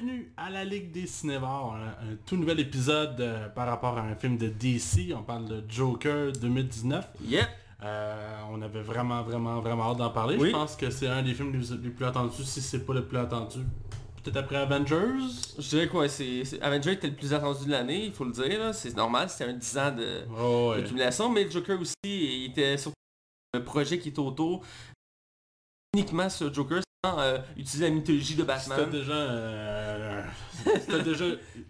bienvenue à la Ligue des Cinévores, un, un tout nouvel épisode euh, par rapport à un film de DC. On parle de Joker 2019. Yep. Euh, on avait vraiment, vraiment, vraiment hâte d'en parler. Oui. Je pense que c'est un des films les, les plus attendus, si c'est pas le plus attendu. Peut-être après Avengers? Je dirais quoi, c'est c'est- Avenger était le plus attendu de l'année, il faut le dire, c'est normal, c'était un 10 ans de Oh, ouais. mais le Joker aussi, il était surtout un projet qui est autour uniquement sur Joker euh, utiliser la mythologie de C'était Batman. déjà, euh, c'était déjà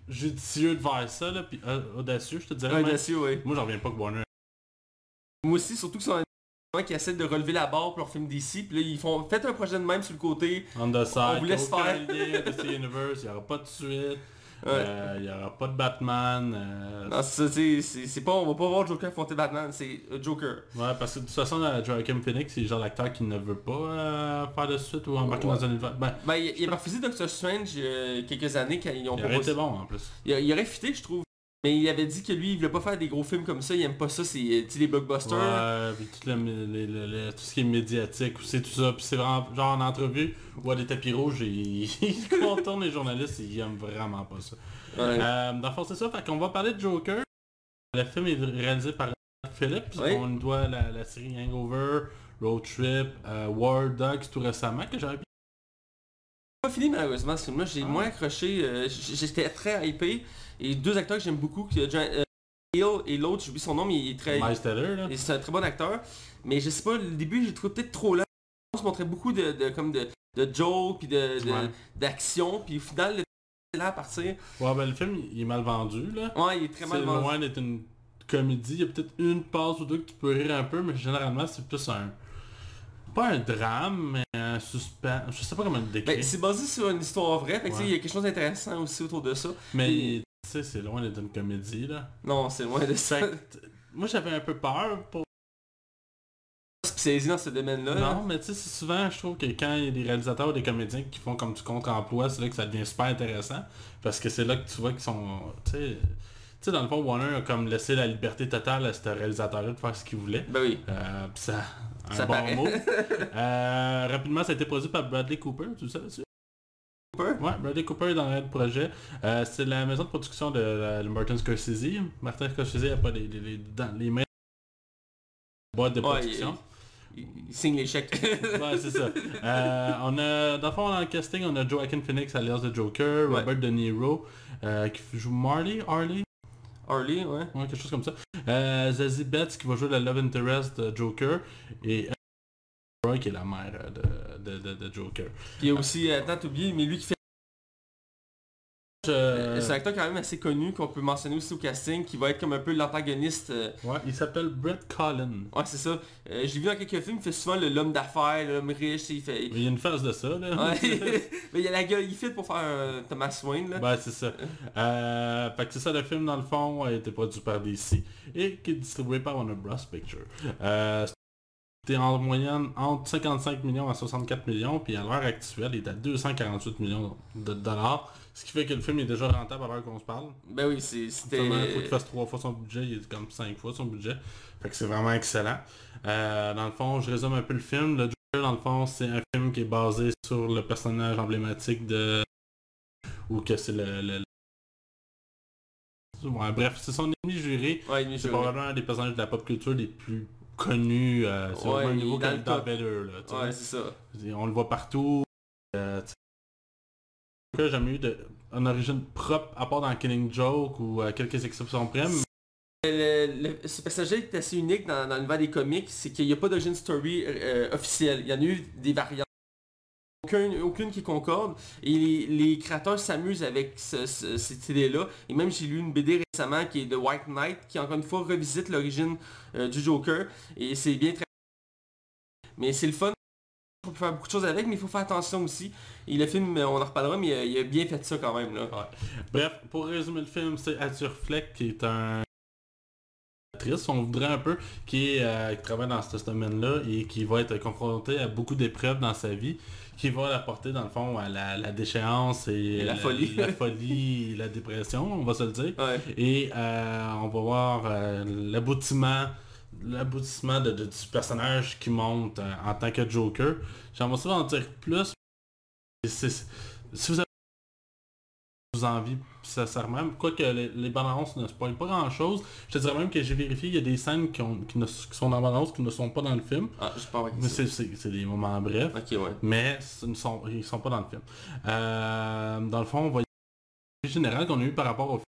judicieux de faire ça, là, puis euh, audacieux, je te dirais. Même. dessus, ouais. Moi, j'en reviens pas que Warner. Moi aussi, surtout que c'est un gens qui essaient de relever la barre pour leur film DC, puis là ils font faites un projet de même sur le côté. On the side, On vous laisse faire. Universe, il n'y aura pas de suite. Euh, il n'y aura pas de Batman. euh, Non, c'est pas, on va pas voir Joker affronter Batman, c'est euh, Joker. Ouais, parce que de toute façon, euh, Joaquin Phoenix, c'est le genre d'acteur qui ne veut pas euh, faire de suite ou embarquer Ouais. dans un univers. Ben, Ben, il, il avait refusé Doctor Strange quelques années quand ils ont il aurait été bon en plus. Il, il aurait fité, je trouve. Mais il avait dit que lui, il voulait pas faire des gros films comme ça, il aime pas ça, c'est les blockbusters. Ouais, puis tout, le, ce qui est médiatique, c'est tout ça. Puis c'est vraiment, genre en entrevue, on voit des tapis rouges et il contourne les journalistes et ils aiment vraiment pas ça. Ouais. Euh, dans le fond, c'est ça. Fait qu'on va parler de Joker. Le film est réalisé par Philippe. On lui doit la, la série Hangover, Road Trip, euh, War Dogs tout récemment que j'avais pas fini malheureusement ce film-là, j'ai Ah. moins accroché, euh, j'étais très hypé. Et deux acteurs que j'aime beaucoup, que John- euh, Hill et l'autre, j'oublie son nom, mais il est très... Miles Teller, là. et C'est un très bon acteur. Mais je sais pas, le début j'ai trouvé peut-être trop lent. On se montrait beaucoup de, de, comme de, de jokes, puis de, de- Ouais. d'action, puis au final, le c'est là à partir. Ouais, ben le film, il est mal vendu, là. Ouais, il est très mal vendu. loin d'être une comédie. Il y a peut-être une passe ou deux que tu peux rire un peu, mais généralement, c'est plus un... Pas un drame, mais un suspense. Je sais pas comment le décrire. Ben, c'est basé sur une histoire vraie, fait que Ouais. il y a quelque chose d'intéressant aussi autour de ça. mais et- tu sais, c'est loin d'être une comédie, là. Non, c'est loin de ça. Moi, j'avais un peu peur pour... spécialisé dans ce domaine-là. là. Non, mais tu sais, souvent, je trouve que quand il y a des réalisateurs ou des comédiens qui font comme du contre-emploi, c'est là que ça devient super intéressant. Parce que c'est là que tu vois qu'ils sont... Tu sais, tu sais, dans le fond, Warner a comme laissé la liberté totale à ce réalisateur-là de faire ce qu'il voulait. Ben oui. Euh, pis ça... Un Ça bon paraît. mot. Euh, rapidement, ça a été produit par Bradley Cooper, tu le savais-tu? Cooper? Ouais, Bradley Cooper est dans le projet. Euh, c'est la maison de production de, de Martin Scorsese. Martin Scorsese n'a pas les, les, les, dans les mains boîte de Ouais, production. Il, il signe les chèques. Ouais, c'est ça. Euh, on a, dans le fond, dans le casting, on a Joaquin Phoenix alias de Joker, Ouais. Robert De Niro, euh, qui joue Marley, Harley, Harley, ouais. ouais, quelque chose comme ça. Euh, Zazie Betts qui va jouer la love interest de Joker, et qui est la mère euh, de, de, de, de Joker. Puis il y a aussi, attends, t'oublies, mais lui qui fait... Euh, C'est un acteur quand même assez connu qu'on peut mentionner aussi au casting, qui va être comme un peu l'antagoniste. euh, ouais, il s'appelle Brett Collin. Ouais, c'est ça. Euh, je l'ai vu dans quelques films, il fait souvent le- l'homme d'affaires, l'homme riche, il fait... Il y a une phase de ça, là. Ouais. mais il a la gueule, il fit pour faire euh, Thomas Wayne, là. Ouais, c'est ça. Euh, fait que c'est ça, le film, dans le fond, a été produit par DC et qui est distribué par Warner Bros. Picture. En moyenne entre 55 millions à 64 millions, puis à l'heure actuelle, il est à 248 millions de dollars, ce qui fait que le film est déjà rentable à l'heure qu'on se parle. Ben oui, c'est- c'était... Il faut qu'il fasse trois fois son budget, il est comme cinq fois son budget. Fait que c'est vraiment excellent. Euh, dans le fond, je résume un peu le film. Le Joker, dans le fond, c'est un film qui est basé sur le personnage emblématique de... Ou que c'est le... le- Ouais, bref, c'est son ennemi juré. Ouais, C'est probablement un des personnages de la pop culture les plus connus. Euh, c'est Ouais, vraiment un niveau le top. Vader. Là, Ouais, c'est ça. On le voit partout. Euh, j'ai jamais eu de, une origine propre, à part dans Killing Joke ou à quelques exceptions près. mais- Le- le- ce personnage est assez unique dans, dans l'univers des comics, c'est qu'il n'y a pas d'origine story euh, officielle. Il y en a eu des variantes. Aucune, aucune qui concorde. Et les, créateurs s'amusent avec ce- ce- cette idée-là. Et même j'ai lu une BD récemment qui est de White Knight, qui encore une fois revisite l'origine euh, du Joker. Et c'est bien très... Mais c'est le fun. On peut faire beaucoup de choses avec, mais il faut faire attention aussi. Et le film, euh, on en reparlera, mais euh, il a bien fait ça quand même. Bref, pour résumer le film, c'est Arthur Fleck qui est un on voudrait un peu, qui, qui travaille dans ce domaine-là et qui va être confronté à beaucoup d'épreuves dans sa vie, qui va l'apporter dans le fond à la, la déchéance et, Et la folie. la folie, la dépression, on va se le dire. Ouais. Et euh, on va voir euh, l'aboutissement l'aboutissement de, de- du personnage qui monte euh, en tant que Joker. J'aimerais ça en dire plus. Si vous avez vous envie sincèrement. Quoique les, les bandes annonces ne spoilent pas grand chose. Je te dirais même que j'ai vérifié, il y a des scènes qui, ont, qui, ne, qui sont dans la bande qui ne sont pas dans le film. Ah, je pas Mais c'est des moments brefs. Ok, ouais. Mais ce ne sont, ils sont pas dans le film. Euh, dans le fond, on va y aller général qu'on a eu par rapport au film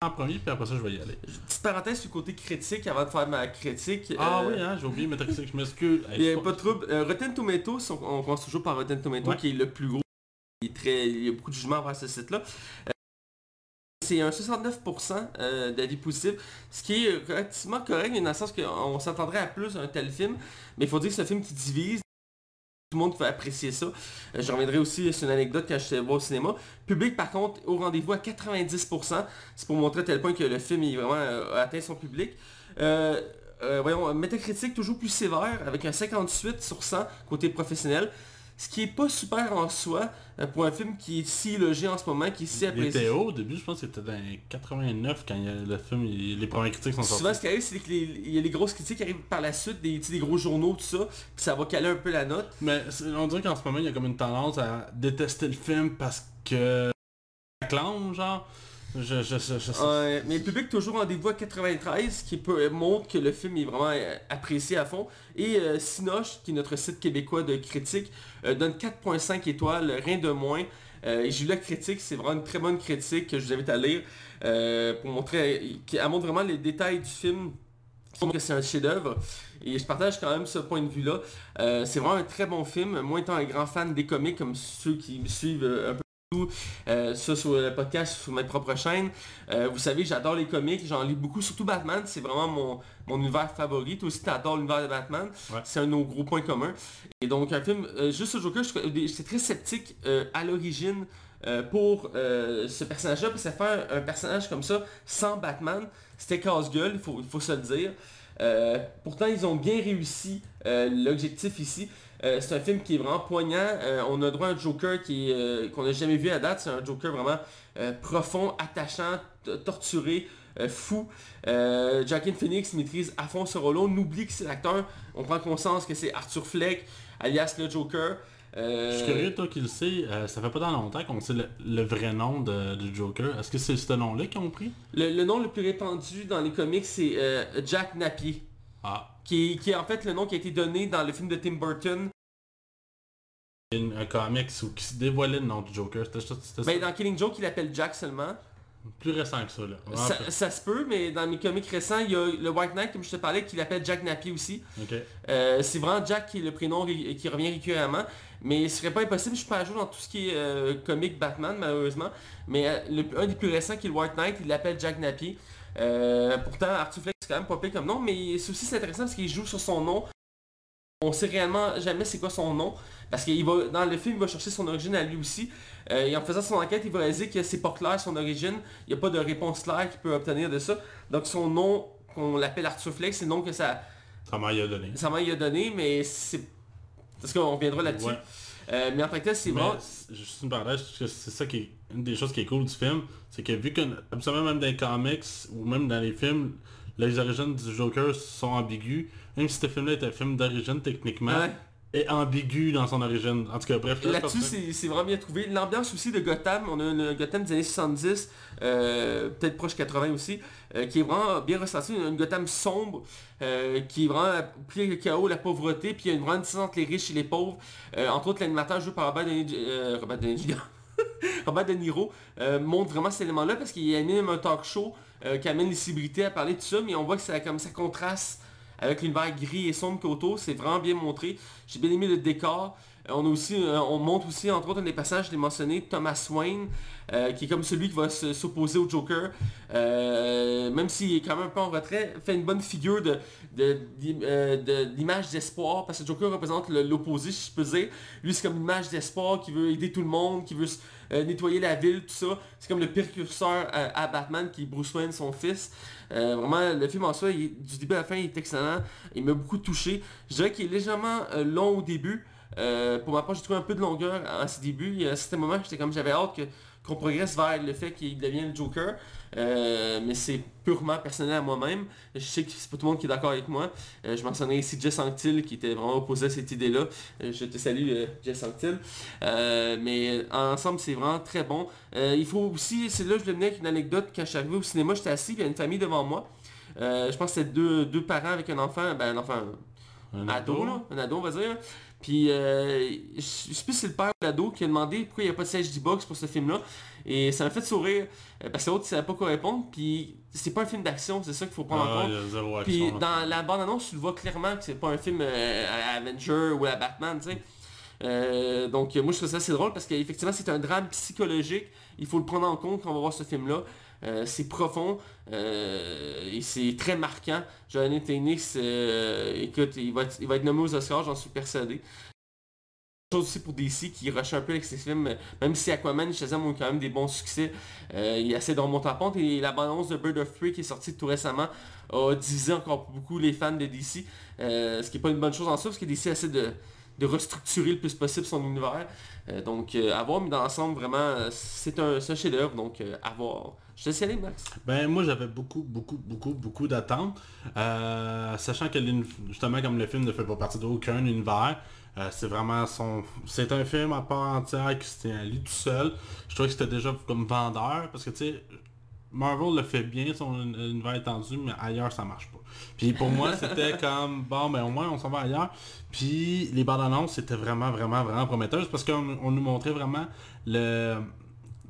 en premier, puis après ça, je vais y aller. Petite parenthèse le côté critique avant de faire ma critique. Ah euh, oui, hein, j'ai oublié mettre ça, je m'excuse. Il n'y a pas de trouble. Euh, Rotten Tomatoes, on, on commence toujours par Rotten Tomatoes Ouais. qui est le plus gros. Il, est y a beaucoup de jugements vers ce site-là. Euh, c'est un 69% euh, d'avis positifs, ce qui est relativement correct, dans le sens qu'on s'attendrait à plus d'un tel film, mais il faut dire que c'est un film qui divise. Tout le monde peut apprécier ça. Euh, je reviendrai aussi sur une anecdote quand j'étais voir au cinéma. Public par contre au rendez-vous à 90%. C'est pour montrer à tel point que le film il vraiment a atteint son public. Voyons, Metacritic toujours plus sévère avec un 58 sur 100 côté professionnel. Ce qui est pas super en soi euh, pour un film qui est si logé en ce moment, qui est si Il apprécié. était haut au début, je pense que c'était dans les 89 quand il y a le film, il- les premières critiques sont Souvent, sorties. ce qui arrive, c'est qu'il y a les grosses critiques qui arrivent par la suite, des, gros journaux, tout ça, puis ça va caler un peu la note. Mais on dirait qu'en ce moment, il y a comme une tendance à détester le film parce que... La clown, genre. Je, je, je, mais le public toujours rendez-vous à 93, qui peut, montre que le film est vraiment euh, apprécié à fond. Et euh, Sinoche, qui est notre site québécois de critique, euh, donne 4.5 étoiles, rien de moins. Euh, et j'ai lu la critique, c'est vraiment une très bonne critique que je vous invite à lire pour montrer, qui montre vraiment les détails du film. que c'est un chef-d'œuvre. Et je partage quand même ce point de vue-là. C'est vraiment un très bon film. Moi étant un grand fan des comics, comme ceux qui me suivent un peu euh, ça sur le podcast, sur ma propre chaîne. Euh, vous savez, j'adore les comics, j'en lis beaucoup, surtout Batman, c'est vraiment mon, mon univers favori. Toi aussi, t'adores l'univers de Batman. Ouais. C'est un de nos gros points communs. Et donc, un film, euh, juste ce Joker, j'étais très sceptique à l'origine pour ce personnage-là, parce que faire un, personnage comme ça sans Batman, c'était casse-gueule, il faut, il faut se le dire. Pourtant, ils ont bien réussi l'objectif ici. Euh, c'est un film qui est vraiment poignant. Euh, on a droit à un Joker qui euh, qu'on n'a jamais vu à date. C'est un Joker vraiment profond, attachant, torturé, fou. Joaquin Phoenix maîtrise à fond ce rôle-là. On oublie que c'est l'acteur. On prend conscience que c'est Arthur Fleck, alias le Joker. Je suis curieux, toi qui le sais, ça fait pas tant longtemps qu'on sait le, le vrai nom de, du Joker. Est-ce que c'est ce nom-là qu'ils ont pris? Le, le nom le plus répandu dans les comics, c'est Jack Napier. Ah, Qui est, qui est en fait le nom qui a été donné dans le film de Tim Burton. une- un comics où qui se dévoilait le nom du Joker. C'était ça- c'était ça. Ben, dans Killing Joke, il appelle Jack seulement. plus récent que ça, là. Vraiment Ça, plus- ça se peut, mais dans mes comics récents, il y a le White Knight, comme je te parlais, qui l'appelle Jack Napier aussi. Euh, c'est vraiment Jack qui est le prénom ré- qui revient récurremment. Mais ce serait pas impossible, je suis pas à jour dans tout ce qui est euh, comic Batman, malheureusement. Mais euh, le- un des plus récents qui est le White Knight, il l'appelle Jack Napier. Euh, pourtant, Arthur Fleck, c'est quand même pas pire comme nom, mais c'est aussi intéressant parce qu'il joue sur son nom. On sait réellement jamais c'est quoi son nom. Parce qu'il va dans le film, il va chercher son origine à lui aussi. Euh, et en faisant son enquête, il va réaliser que c'est pas clair son origine. Il n'y a pas de réponse claire qu'il peut obtenir de ça. Donc son nom, qu'on l'appelle Arthur Fleck, c'est le nom que ça, Ça m'a y a donné. ça m'a y a donné, mais c'est... Parce qu'on reviendra là-dessus. Ouais. Euh, mais en tant que tel, c'est vraiment... c'est- juste une parenthèse, parce que c'est ça qui est une des choses qui est cool du film, c'est que vu que absolument même dans les comics ou même dans les films, les origines du Joker sont ambiguës, même si ce film-là est un film d'origine techniquement, Ouais. Est ambigu dans son origine. En tout cas, bref. là, Là-dessus, c'est c'est vraiment bien trouvé. L'ambiance aussi de Gotham, on a un Gotham des années 70, euh, peut-être proche 80 aussi, euh, qui est vraiment bien ressenti. Une Gotham sombre, euh, qui est vraiment plus le chaos, la pauvreté, puis il y a une grande différence entre les riches et les pauvres. Euh, entre autres, l'animateur joué par Robert De, Niro- euh, Robert Robert De Niro euh, montre vraiment cet élément-là parce qu'il anime un talk show euh, qui amène les célébrités à parler de ça, mais on voit que ça, comme ça contraste avec l'univers gris et sombre autour, c'est vraiment bien montré. J'ai bien aimé le décor. Euh, euh, on montre aussi, entre autres, un des passages, je l'ai mentionné, Thomas Wayne, euh, qui est comme celui qui va se- s'opposer au Joker. Même s'il est quand même un peu en retrait, fait une bonne figure de, d'image d'espoir, parce que Joker représente l'opposé, si je peux dire. Lui, c'est comme une image d'espoir qui veut aider tout le monde, qui veut nettoyer la ville, tout ça. C'est comme le précurseur à, à Batman, qui est Bruce Wayne, son fils. Euh, vraiment, le film en soi, du début à la fin, il est excellent. Il m'a beaucoup touché. Je dirais qu'il est légèrement euh, long au début. Euh, pour ma part, j'ai trouvé un peu de longueur à ses débuts. À certains moments, j'étais comme j'avais hâte qu'on progresse vers le fait qu'il devienne le Joker. Euh, mais c'est purement personnel à moi-même. Je sais que c'est pas tout le monde qui est d'accord avec moi. Euh, je mentionnais ici Jess Anctil qui était vraiment opposé à cette idée-là. Euh, je te salue Jess Anctil. mais ensemble c'est vraiment très bon. il faut aussi, c'est là que je voulais venir avec une anecdote. Quand je suis arrivé au cinéma, j'étais assis, il y a une famille devant moi. je pense que c'était deux, deux parents avec un enfant, ben un enfant, un ado, là, un ado on va dire. Puis, euh, je sais plus si c'est le père ou l'ado qui a demandé pourquoi il n'y a pas de siège D-Box pour ce film-là. Et ça m'a fait sourire, euh, parce que l'autre, il savait pas quoi répondre. Puis, c'est pas un film d'action, c'est ça qu'il faut prendre en ah, compte. Puis, dans la bande-annonce, tu le vois clairement que c'est pas un film euh, à Avenger ou à Batman, tu sais. Euh, donc moi je trouve ça assez drôle parce qu'effectivement c'est un drame psychologique. Il faut le prendre en compte quand on va voir ce film-là. Euh, c'est profond euh, et c'est très marquant. Johnny Tennis, écoute, il va, être, nommé aux Oscars, j'en suis persuadé. Chose aussi pour DC qui rush un peu avec ses films, même si Aquaman et Shazam ont quand même des bons succès, il essaie de remonter à pente et la bande de Bird of Prey qui est sortie tout récemment a divisé encore beaucoup les fans de DC, ce qui n'est pas une bonne chose en soi parce que DC essaie de, restructurer le plus possible son univers. Euh, donc euh, à voir, mais dans l'ensemble, vraiment, euh, c'est un, chef-d'œuvre, donc à voir. Je te laisse aller, Max. Ben moi j'avais beaucoup, beaucoup, beaucoup, beaucoup d'attentes. sachant que justement comme le film ne fait pas partie d'aucun univers, c'est vraiment son. C'est un film à part entière qui se tient à lui tout seul. Je trouvais que c'était déjà comme vendeur, parce que tu sais, Marvel le fait bien, son univers étendu, mais ailleurs ça marche pas. Puis pour moi c'était comme bon ben au moins on s'en va ailleurs. Puis les bandes annonces c'était vraiment vraiment vraiment prometteuse parce qu'on nous montrait vraiment le.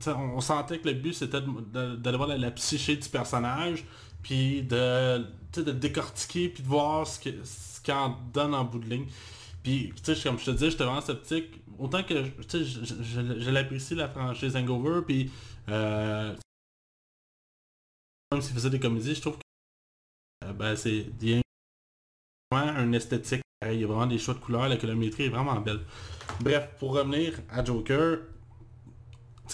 On, sentait que le but c'était d'aller voir la, psyché du personnage, puis de, de décortiquer, puis de voir ce qu'il ce en donne en bout de ligne. Puis, comme je te dis, j'étais vraiment sceptique. Autant que, je, je, l'apprécie la franchise Hangover, puis euh, même s'il faisait des comédies, je trouve que euh, ben, c'est vraiment un esthétique. Il y a vraiment des choix de couleurs, la colométrie est vraiment belle. Bref, pour revenir à Joker,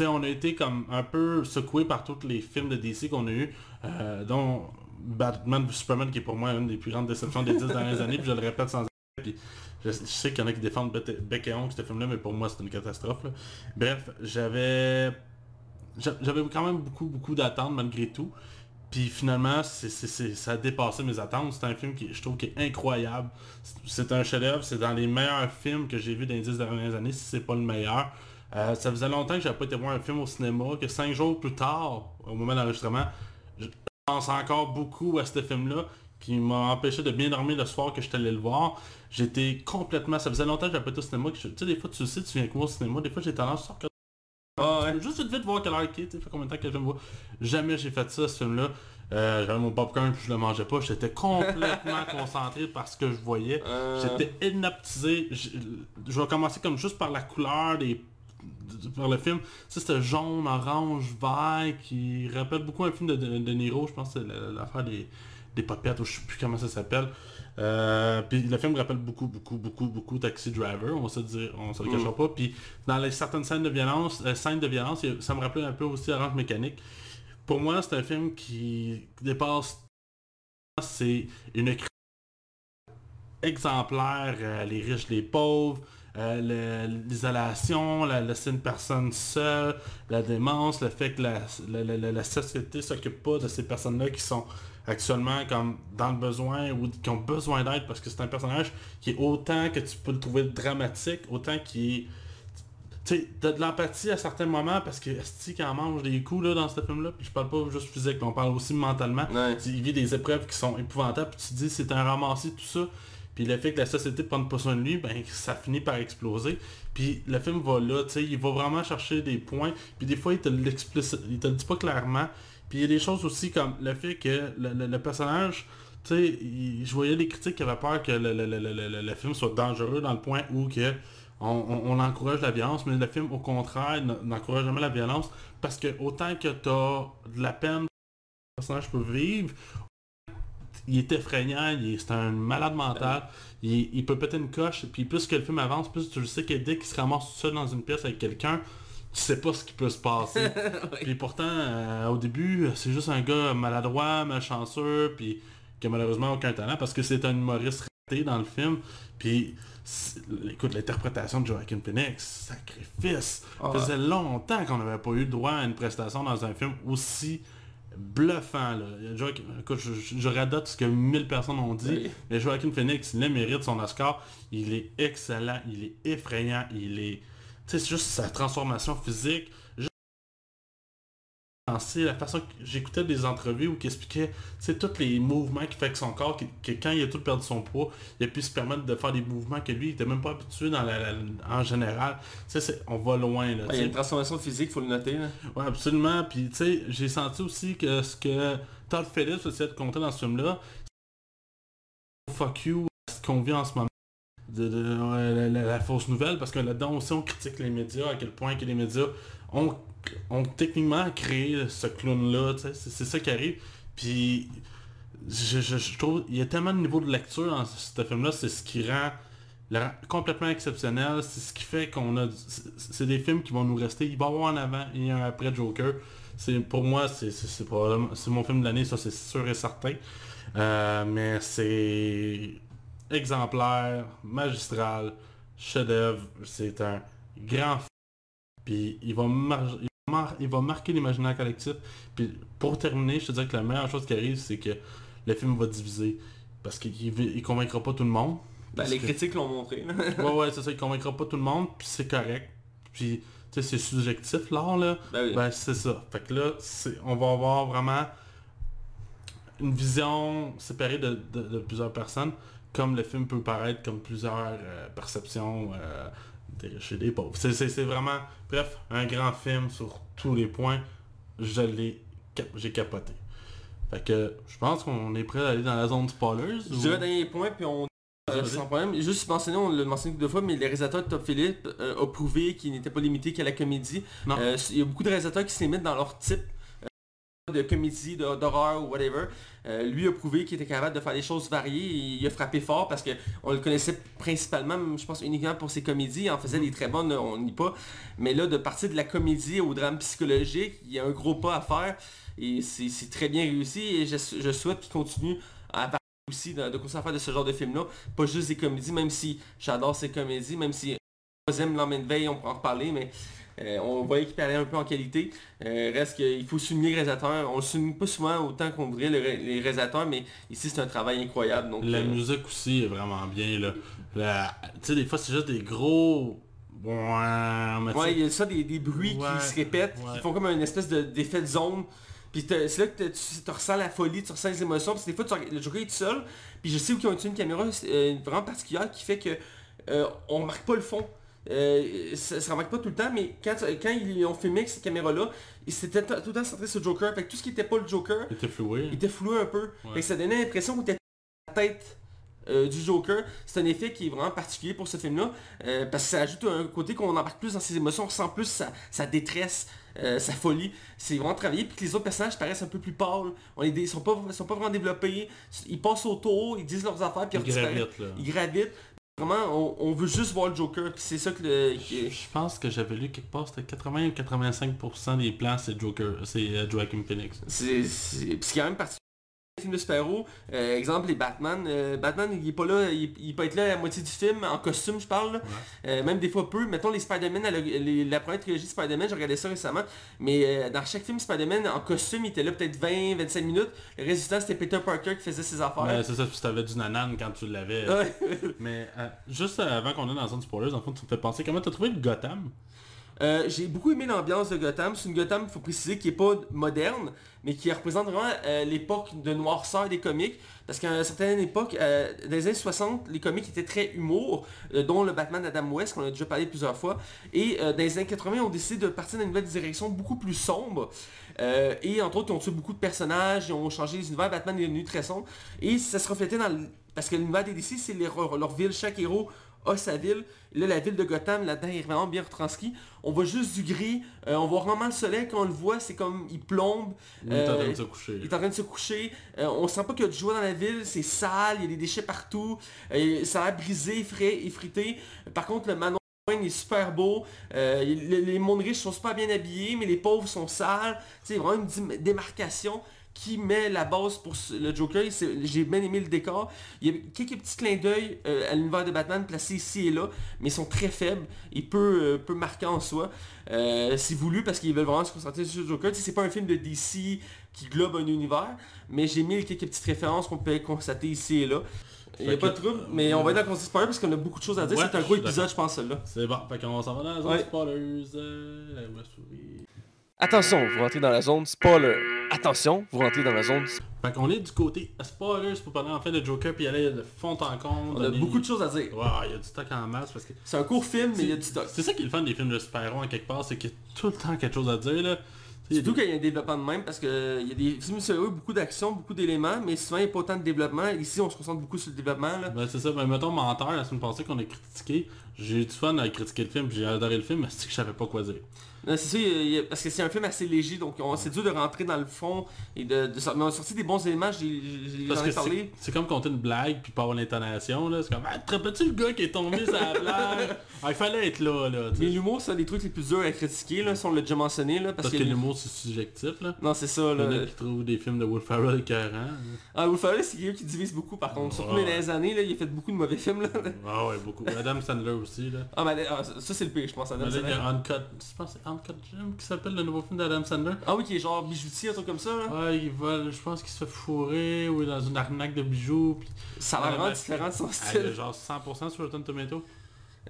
on a été comme un peu secoué par tous les films de DC qu'on a eu, euh, dont Batman Superman qui est pour moi une des plus grandes déceptions des dix dernières années, puis je le répète sans puis je, sais qu'il y en a qui défendent bec et ce film-là, mais pour moi c'est une catastrophe. Bref, j'avais j'avais quand même beaucoup beaucoup d'attentes malgré tout. Puis finalement, ça a dépassé mes attentes. C'est un film qui je trouve qui est incroyable. C'est un chef-d'œuvre. C'est dans les meilleurs films que j'ai vus dans les dix dernières années, si c'est pas le meilleur. Euh, ça faisait longtemps que j'avais pas été voir un film au cinéma, que cinq jours plus tard, au moment d'enregistrement, je pense encore beaucoup à ce film-là, qui m'a empêché de bien dormir le soir que je allé le voir. J'étais complètement... Ça faisait longtemps que j'avais pas été au cinéma. Tu sais, des fois, tu sais, tu viens avec moi au cinéma, des fois, j'ai tendance à ah ouais. Juste vite voir quelle heure il est, fait combien de temps que je me vois. Jamais j'ai fait ça, ce film-là. Euh, j'avais mon popcorn puis je le mangeais pas. J'étais complètement concentré par ce que je voyais. Euh. J'étais inaptisé. Je, vais commencer comme juste par la couleur des par le film. Ça c'était jaune, orange, vert qui rappelle beaucoup un film de, de, Niro. Je pense que c'est l'affaire des, des popettes ou je sais plus comment ça s'appelle. Euh, puis le film rappelle beaucoup, beaucoup, beaucoup, beaucoup Taxi Driver, on se dire, on se le cachera mm. pas. Puis dans les certaines scènes de violence, euh, scènes de violence, ça me rappelait un peu aussi Orange Mécanique. Pour moi, c'est un film qui dépasse. C'est une exemplaire, euh, les riches, les pauvres, l'isolation, la, laisser une personne seule, la démence, le fait que la, la, la, la société s'occupe pas de ces personnes-là qui sont actuellement comme dans le besoin ou qui ont besoin d'aide parce que c'est un personnage qui est autant que tu peux le trouver dramatique, autant qui est... Tu sais, t'as de l'empathie à certains moments parce que Esti en mange des coups là, dans ce film-là, puis je parle pas juste physique, on parle aussi mentalement. Il vit des épreuves qui sont épouvantables, puis tu te dis c'est un ramassé tout ça. Puis le fait que la société ne prenne pas soin de lui, ben ça finit par exploser. Puis le film va là, tu sais, il va vraiment chercher des points. Puis des fois il te il te le dit pas clairement. Puis il y a des choses aussi comme le fait que le, personnage, tu sais, je voyais des critiques qui avaient peur que le, film soit dangereux dans le point où que on, encourage la violence, mais le film au contraire n'encourage jamais la violence parce que autant que tu as de la peine le personnage peut vivre, il est effrayant, c'est un malade mental, il, peut péter une coche, puis plus que le film avance, plus tu le sais que dès qu'il se ramasse tout seul dans une pièce avec quelqu'un, tu sais pas ce qui peut se passer. Puis pourtant, euh, au début, c'est juste un gars maladroit, malchanceux, puis qui a malheureusement aucun talent parce que c'est un humoriste raté dans le film. Puis, écoute, l'interprétation de Joaquin Phoenix, sacrifice. Ça faisait longtemps qu'on n'avait pas eu droit à une prestation dans un film aussi bluffant. Là. Écoute, je, je, radote ce que 1000 personnes ont dit, Oui. mais Joaquin Phoenix, il le mérite son Oscar. Il est excellent, il est effrayant, il est... Tu sais, c'est juste sa transformation physique. Penser la façon que j'écoutais des entrevues où il expliquait c'est tous les mouvements qu'il fait avec son corps, que, que quand il a tout perdu son poids, il a pu se permettre de faire des mouvements que lui, il était même pas habitué dans la, la- en général. C'est- on va loin là. Ouais, il y a une transformation physique, faut le noter. Là. Ouais, absolument. Puis, tu sais, j'ai senti aussi que ce que Todd Phillips essayait de compter dans ce film-là, c'est fuck you ce qu'on vit en ce moment. De, de- ouais, la, la- la fausse nouvelle, parce que là-dedans aussi on critique les médias, à quel point que les médias ont, ont techniquement créé ce clown-là, c'est ça qui arrive. Puis, je, je- trouve, il y a tellement de niveaux de lecture dans ce film-là, c'est ce qui rend complètement exceptionnel, c'est ce qui fait qu'on a... c'est- des films qui vont nous rester, il va y avoir un avant et un après Joker. C'est Pour moi, c'est c'est- mon film de l'année, ça c'est sûr et certain. Euh, mais c'est exemplaire, magistral, chef-d'œuvre, c'est un grand film. Puis il va, il va mar- il va marquer l'imaginaire collectif. Puis pour terminer, je te dirais que la meilleure chose qui arrive, c'est que le film va diviser. Parce qu'il il convaincra pas tout le monde. Ben, les que- critiques l'ont montré. Ouais, ouais, c'est ça, il convaincra pas tout le monde, puis c'est correct. Puis, tu sais, c'est subjectif, l'art, là. Ben oui. Ben, c'est ça. Fait que là, on va avoir vraiment une vision séparée de, de- de plusieurs personnes, comme le film peut paraître comme plusieurs euh, perceptions euh, et des pauvres. C'est- vraiment, bref, un grand film sur tous les points. J'ai capoté. Fait que, je pense qu'on est prêt à aller dans la zone spoilers. Je ou- dirais dernier point, puis on... euh, sans problème. Juste mentionner, on l'a mentionné deux fois, mais les réalisateurs de Top Philippe euh, a prouvé qu'il n'était pas limité qu'à la comédie. Euh, Il y a beaucoup de réalisateurs qui se limitent dans leur type de comédie, d'horreur ou whatever. Euh, lui a prouvé qu'il était capable de faire des choses variées il a frappé fort parce qu'on le connaissait principalement, je pense uniquement pour ses comédies. Il en faisait des très bonnes, on n'y pas. Mais là, de partir de la comédie au drame psychologique, il y a un gros pas à faire et c'est très bien réussi et je, souhaite qu'il continue à aussi de, de de ce genre de film-là. Pas juste des comédies, même si j'adore ces comédies, même si troisième lendemain de veille, on peut en reparler, mais euh, on voyait qu'il parlait un peu en qualité. Euh, reste qu'il faut souligner le réalisateur. On le souligne pas souvent autant qu'on voudrait le les réalisateurs, mais ici c'est un travail incroyable. Donc, La euh, musique aussi est vraiment bien là. La- Tu sais, des fois c'est juste des gros... Ouais, il y a ça, des, des bruits Ouais, qui se répètent, ouais. qui font comme une espèce de- d'effet de zone. Puis c'est là que tu, ressens la folie, tu ressens les émotions. Parce que des fois, tu regardes- le Joker est tout seul. Puis je sais qu'ils ont utilisé une caméra euh, vraiment particulière qui fait que euh, on remarque pas le fond. Euh, ça, ça remarque pas tout le temps, mais quand, quand ils ont filmé avec cette caméra-là, c'était tout le temps centré sur le Joker. Fait que tout ce qui était pas le Joker, il était floué. il était floué un peu. Ouais. Fait que ça donnait l'impression qu'on était à la tête euh, du Joker. C'est un effet qui est vraiment particulier pour ce film-là. euh, parce que ça ajoute un côté qu'on embarque plus dans ses émotions, on ressent plus sa, sa détresse, euh, sa folie. C'est vraiment travaillé. Puis que les autres personnages paraissent un peu plus pâles. On ils sont pas, ils sont pas vraiment développés. Ils passent autour, ils disent leurs affaires, puis Il ils. Ils gravitent. Vraiment, on, on veut juste voir le Joker. C'est ça que le... Je pense que j'avais lu quelque part, c'était 80 ou 85% des plans, c'est Joker, c'est euh, Joaquin Phoenix. C'est c'est quand même particulier. Les films de super-héros, euh, exemple les Batman, euh, Batman il est pas là, il, il peut être là à la moitié du film, en costume je parle, là. Euh, même des fois peu, mettons les Spider-Man, la, les- la première trilogie de Spider-Man, j'ai regardé ça récemment, mais dans chaque film Spider-Man, en costume il était là peut-être 20-25 minutes, le résultat c'était Peter Parker qui faisait ses affaires. Ouais, c'est ça, puis t'avais du nanan quand tu l'avais. Mais juste avant qu'on aille dans la zone spoilers, en fait, tu me fais penser, comment t'as trouvé le Gotham? Euh, j'ai beaucoup aimé l'ambiance de Gotham. C'est une Gotham, il faut préciser, qui est pas moderne, mais qui représente vraiment euh, l'époque de noirceur des comics. Parce qu'à une certaine époque, euh, dans les années 60, les comics étaient très humour, dont le Batman d'Adam West, qu'on a déjà parlé plusieurs fois. Et dans les années 80, on décidé de partir dans une nouvelle direction beaucoup plus sombre. Et entre autres, ils ont tué beaucoup de personnages, ils ont changé les univers, Batman est devenu très sombre. Et ça se reflétait dans le... Parce que l'univers des DC, c'est les- leur ville, chaque héros a sa ville. Là, la ville de Gotham, là-dedans, est vraiment bien retranscrit. On voit juste du gris, euh, on voit vraiment le soleil, quand on le voit, c'est comme, il plombe. Il est en train Euh, de se coucher. il est en train de se coucher. Euh, on sent pas qu'il y a du joie dans la ville. C'est sale, il y a des déchets partout. Euh, ça a l'air brisé, effrayé, effrité. Par contre, le Manon Wayne est super beau. Euh, les, les mondes riches sont super bien habillés, mais les pauvres sont sales. C'est vraiment une démarcation qui met la base pour le Joker. J'ai bien aimé le décor. Il y a quelques petits clins d'œil euh, à l'univers de Batman placés ici et là, mais ils sont très faibles et peu, euh, peu marquants en soi. Euh, c'est voulu parce qu'ils veulent vraiment se concentrer sur le Joker. Tu sais, C'est pas un film de DC qui globe un univers, mais j'ai mis quelques petites références qu'on peut constater ici et là. Il n'y a pas de trouble, mais on va être dans le spoiler parce qu'on a beaucoup de choses à dire. Ouais, c'est un gros épisode, je pense, celui-là. C'est bon, fait qu'on s'en va dans la zone Ouais. spoilers. La souris. Attention, vous rentrez dans la zone spoiler. Attention, vous rentrez dans la zone Fait qu'on est du côté spoilers pour parler en fait de Joker puis aller de fond en comble. On a donner- beaucoup de choses à dire. Ouais, il y a du stock en masse parce que C'est un court film, mais il y a du stock. c'est ça qui est le fun des films de super-héros en quelque part, c'est qu'il y a tout le temps quelque chose à dire là. Surtout des- qu'il y a un développement de même parce que il y a des films sur eux, beaucoup d'action, beaucoup d'éléments, mais souvent il n'y a pas autant de développement. Ici on se concentre beaucoup sur le développement. Là. Ben c'est ça, ben mettons Menteur la semaine passée qu'on a critiqué, j'ai eu du fun à critiquer le film, puis j'ai adoré le film, mais c'est que je savais pas quoi dire. C'est ça, il y a- parce que c'est un film assez léger, donc on- c'est dur de rentrer dans le fond et de, de sortir. Mais on a sorti des bons éléments, j'ai j'ai- Parce j'en ai c'est parlé. c'est comme compter une blague puis pas avoir l'intonation là, c'est comme ah, te rappelles-tu le gars qui est tombé sur la blague? Ah, il fallait être là là. Mais l'humour, c'est un des trucs les plus durs à critiquer, là, si on l'a déjà mentionné, là, parce, Parce que l'humour c'est subjectif là. Non, c'est ça, Il y en a là. qui trouvent des films de Will Ferrell écœurants. Ah, vous savez, c'est quelqu'un qui divise beaucoup, par contre. Surtout les dernières années, là, il a fait beaucoup de mauvais films, là. Ah ouais, beaucoup. Adam Sandler aussi là. Ah, mais ah, ça, c'est le pire, je pense, Adam là, Sandler. Uncut, je pense que c'est Uncut Gem qui s'appelle le nouveau film d'Adam Sandler. Ah oui, qui est genre bijoutier, un truc comme ça, là. Ouais, il vole, je pense qu'il se fait fourrer ou il est dans une arnaque de bijoux. Puis, Ça a l'air Ouais, vraiment différent de son style. genre 100% sur Rotten Tomato.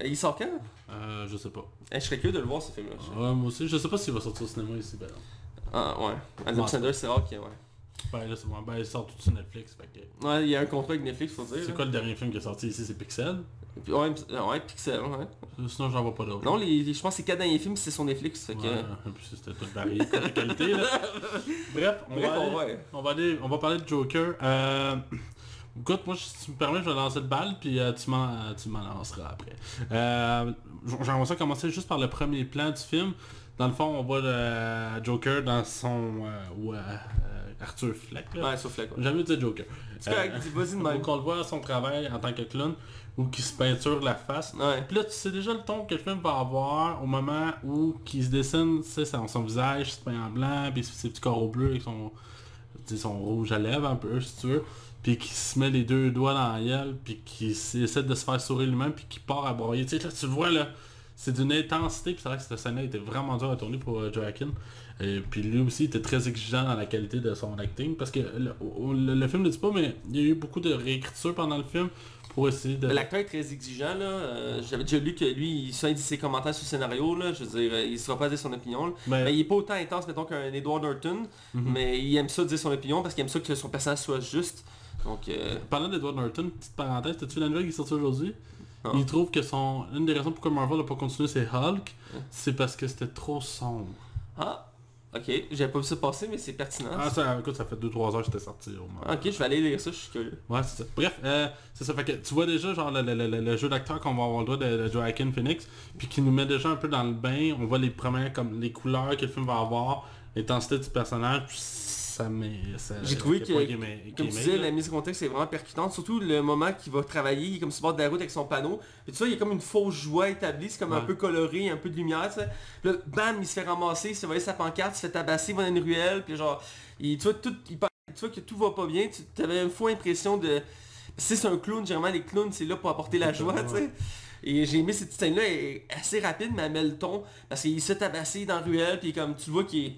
Euh, Il sort quand? Euh, je sais pas. Eh, Je serais curieux de le voir, ce film-là. Ouais, moi aussi, je sais pas s'il va sortir au cinéma ici. Ben, Ah, ouais. Adam Bon, Sandler, c'est rare qu'il y ait, ouais. ben là, c'est bon. Ben, il sort tout sur Netflix. Fait que... Ouais, il y a un contrat avec Netflix, faut dire. C'est là. quoi le dernier film qui est sorti ici? C'est Pixel? Ouais, ouais, Pixel, ouais. Euh, Sinon, j'en vois pas d'autres. Non, les, je pense que ces quatre derniers films, c'est sur Netflix. Fait que... Ouais, puis c'était tout varié côté qualité. Là. Bref, on, Bref, va on aller, on, va aller- on va parler de Joker. Euh, écoute, moi, si tu me permets, je vais lancer le balle, puis euh, tu m'en euh, tu m'en lanceras après. Euh, J'aimerais ça commencer juste par le premier plan du film. Dans le fond, on voit le Joker dans son... ouais, Arthur Fleck. Là. Ouais, là, quoi. J'ai jamais dit Joker. C'est correct, vas-y de même. Donc on le voit à son travail en tant que clown, ou qui se peinture la face. Ouais. Puis là, tu sais déjà le ton que le film va avoir au moment où il se dessine, tu sais, son, son visage se peint en blanc, puis ses petits coraux bleus avec son, rouge à lèvres un peu, si tu veux. Puis qui se met les deux doigts dans la gueule, puis qui essaie de se faire sourire lui-même, puis qui part à broyer. Tu sais, là, tu le vois, là, c'est d'une intensité, puis c'est vrai que cette scène-là était vraiment dure à tourner pour euh, Joaquin. Et puis lui aussi était très exigeant dans la qualité de son acting, parce que le, le- le film ne dit pas, mais il y a eu beaucoup de réécriture pendant le film pour essayer de... Mais L'acteur est très exigeant là. Euh, J'avais déjà lu que lui, il dit ses commentaires sur le scénario là. Je veux dire, euh, il se pas dire son opinion. là. Mais il est pas autant intense mettons qu'un Edward Norton, Mhm. mais il aime ça dire son opinion parce qu'il aime ça que son personnage soit juste. Donc euh, Parlant d'Edward Norton, petite parenthèse, t'as-tu la nouvelle qui est sortie aujourd'hui? Non. Il trouve que son... Une des raisons pourquoi Marvel n'a pas continué c'est Hulk, Hein? c'est parce que c'était trop sombre. ah, ok, j'avais pas vu ça passer mais c'est pertinent. Ah ça, écoute, ça fait 2-3 heures que c'était sorti au moment. ok, je vais aller lire ça, je suis curieux. Ouais, c'est ça. Bref, euh, c'est ça. Fait que tu vois déjà genre le, le- le- le jeu d'acteur qu'on va avoir le droit de, de Joaquin Phoenix, puis qui nous met déjà un peu dans le bain. On voit les premières comme les couleurs que le film va avoir, l'intensité du personnage, puis ça J'ai trouvé que- est Comme est tu disais, la mise en contexte est vraiment percutante, surtout le moment qu'il va travailler, il est comme sur bord de la route avec son panneau. Puis tu vois, il y a comme une fausse joie établie, c'est comme un peu coloré, un peu de lumière, tu sais. Puis là, bam, il se fait ramasser, il se fait voler sa pancarte, il se fait tabasser, il va dans une ruelle, puis genre, il, tu vois, tout, il pa- tu vois que tout va pas bien, tu avais une faux impression de... Si c'est un clown, généralement les clowns, c'est là pour apporter la joie, tu sais. Et j'ai aimé cette scène-là, elle est assez rapide, mais elle met le ton, parce qu'il se fait tabasser dans la ruelle, puis comme tu vois qu'il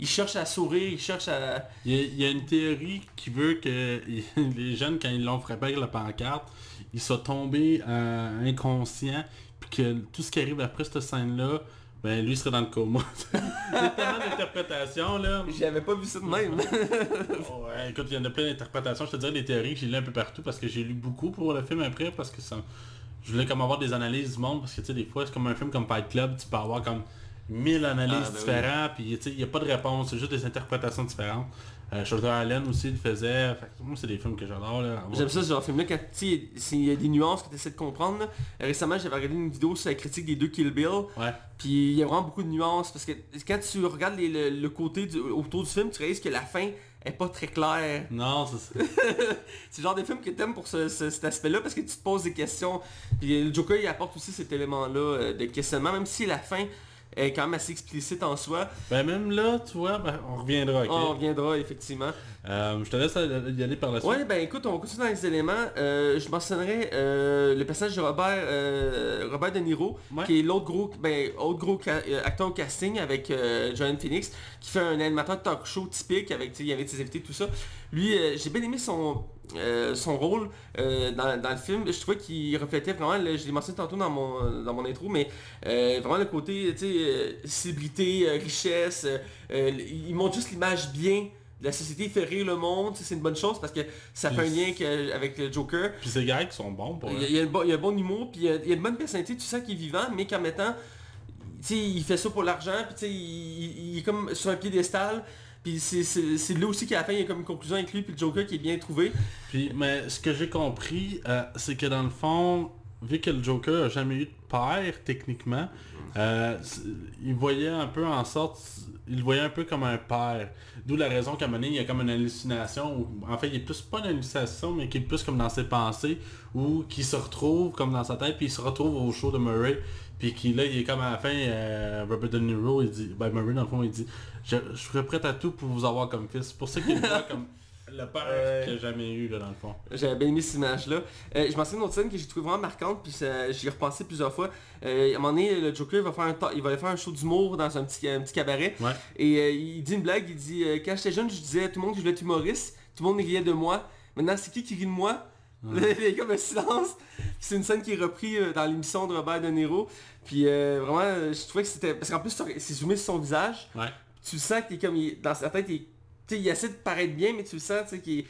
il cherche à sourire, il cherche à... Il y, a, il y a une théorie qui veut que les jeunes, quand ils l'ont frappé avec la pancarte, ils soient tombés euh, inconscients, puis que tout ce qui arrive après cette scène-là, ben lui serait dans le coma. Il y a tellement d'interprétations là. J'avais pas vu ça de même. Ouais, écoute, il y en a plein d'interprétations. Je te dirais des théories que j'ai lues un peu partout parce que j'ai lu beaucoup pour le film après parce que ça... Je voulais comme avoir des analyses du monde parce que tu sais, des fois, c'est comme un film comme Fight Club, tu peux avoir comme mille analyses Ah, ben oui. différentes, puis il n'y a pas de réponse, c'est juste des interprétations différentes. Euh, Shutter Island aussi le faisait. Fait moi, c'est des films que j'adore. là. J'aime ça ce genre de film là quand s'il y a des nuances que tu essaies de comprendre. là. Récemment j'avais regardé une vidéo sur la critique des deux Kill Bill. Ouais. Puis il y a vraiment beaucoup de nuances parce que quand tu regardes les- le, le côté du- autour du film, tu réalises que la fin est pas très claire. Non, c'est ça. C'est le genre de film que t'aimes pour ce- ce- cet aspect-là parce que tu te poses des questions. Puis le Joker il apporte aussi cet élément-là euh, de questionnement, même si la fin est quand même assez explicite en soi. Ben même là, tu vois, ben, on reviendra? On reviendra effectivement. Euh, je te laisse y aller par la suite. Ouais, ben écoute, on continue dans les éléments. Euh, je mentionnerai euh, le personnage de Robert, Robert De Niro, Ouais. qui est l'autre gros, ben, autre gros acteur au casting avec John Phoenix, qui fait un animateur de talk show typique avec, il y avait ses invités, tout ça. Lui, j'ai bien aimé son, euh, son rôle euh, dans, dans le film. Je trouvais qu'il reflétait vraiment, le- je l'ai mentionné tantôt dans mon, dans mon intro, mais euh, vraiment le côté, tu sais, célébrité, richesse. il montre juste l'image bien de la société, fait rire le monde, c'est une bonne chose parce que ça fait un lien avec le Joker. Puis ces gars qui sont bons pour Il y a, il y a un bon, il y a un bon humour, puis il y a, il y a une bonne personnalité, tu sens qu'il est vivant, mais qu'en mettant, tu sais, il fait ça pour l'argent, puis tu sais, il est comme sur un piédestal, puis c'est- là aussi qu'à la fin, il y a comme une conclusion avec lui, puis le Joker qui est bien trouvé. Puis, mais ce que j'ai compris, euh, c'est que dans le fond, vu que le Joker a jamais eu de père, techniquement, euh, il voyait un peu en sorte, il voyait un peu comme un père. D'où la raison qu'à un il y a comme une hallucination, en fait, il est plus pas une hallucination, mais qui est plus comme dans ses pensées, ou qui se retrouve comme dans sa tête, puis il se retrouve au show de Murray, puis qui là, il est comme à la fin, euh, Robert De Niro, il dit, ben Murray dans le fond, il dit, je, je serais prêt à tout pour vous avoir comme fils. C'est pour ça qu'il voit comme le père Ouais. qu'il a jamais eu, là, dans le fond. J'avais bien aimé cette image-là. Euh, je mentionne une autre scène que j'ai trouvé vraiment marquante, puis j'y ai repensé plusieurs fois. Euh, à un moment donné, le Joker va faire un, il va aller faire un show d'humour dans un petit, un petit cabaret. Ouais. Et euh, il dit une blague, il dit euh, Quand j'étais jeune, je disais à tout le monde que je voulais être humoriste, tout le monde riait de moi. Maintenant, c'est qui qui rit de moi? Il y a comme un silence. C'est une scène qui est reprise euh, dans l'émission de Robert De Niro. Puis euh, vraiment, euh, je trouvais que c'était... Parce qu'en plus, c'est zoomé sur son visage. Ouais. Tu sens qu'il est comme... il- Dans sa tête, il, il essaie de paraître bien, mais tu le sens, tu sais, qu'il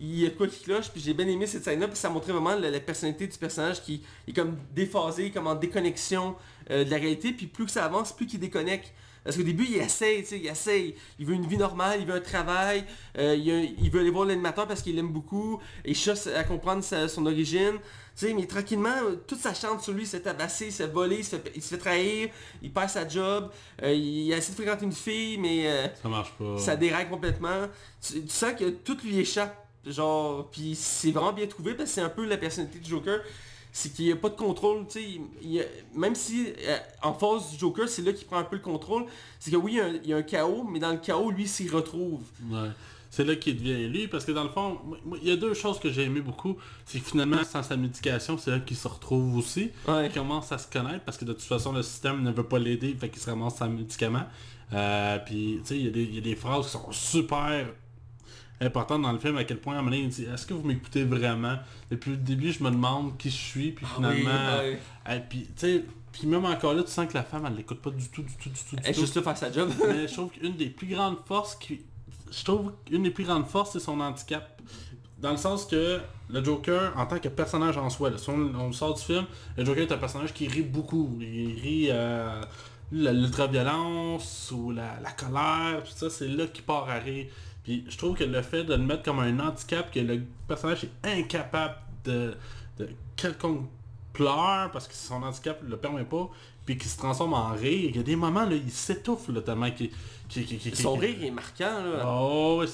il y a quoi qui cloche, puis j'ai bien aimé cette scène-là, puis ça montrait vraiment la, personnalité du personnage qui est comme déphasé, comme en déconnexion euh, de la réalité, puis plus que ça avance, plus qu'il déconnecte. Parce qu'au début, il essaye, tu sais, il essaye. Il veut une vie normale, il veut un travail, euh, il, veut aller voir l'animateur parce qu'il l'aime beaucoup, il cherche à comprendre son origine. Sais, mais tranquillement, toute sa chance sur lui s'est tabassé, il s'est volé, il se fait, il se fait trahir, il perd sa job, euh, il a essayé de fréquenter une fille, mais... euh, Ça marche pas. ça déraille complètement. Tu, tu sens que tout lui échappe. Genre, puis c'est vraiment bien trouvé parce que c'est un peu la personnalité du Joker. C'est qu'il n'y a pas de contrôle, tu sais. Même si euh, en face du Joker, c'est là qu'il prend un peu le contrôle. C'est que oui, il y, a un, il y a un chaos, mais dans le chaos, lui, s'y retrouve. Ouais. C'est là qu'il devient lui, parce que dans le fond, il y a deux choses que j'ai aimé beaucoup. C'est que finalement, sans sa médication, c'est là qu'il se retrouve aussi. Ouais. Il commence à se connaître, parce que de toute façon, le système ne veut pas l'aider, fait qu'il se ramasse sans médicament. Euh, puis, tu sais, il y, a des- il y a des phrases qui sont super importantes dans le film, à quel point, à un moment donné, il dit « Est-ce que vous m'écoutez vraiment? » Depuis le début, je me demande qui je suis, puis finalement... Ah oui, ouais. Et puis, tu sais, puis même encore là, tu sens que la femme, elle l'écoute pas du tout, du tout, du tout, du Elle est tout. juste là faire sa job. Mais je trouve qu'une des plus grandes forces qui... Je trouve qu'une des plus grandes forces, c'est son handicap. Dans le sens que le Joker, en tant que personnage en soi, si on, on sort du film, le Joker est un personnage qui rit beaucoup. Il rit euh, l'ultra-violence ou la, la colère, tout ça, c'est là qu'il part à rire. Puis je trouve que le fait de le mettre comme un handicap, que le personnage est incapable de, quelconque pleure parce que son handicap ne le permet pas, puis qu'il se transforme en rire, il y a des moments là, il s'étouffe tellement qu'il... Son rire est marquant, là. Oh, ouais,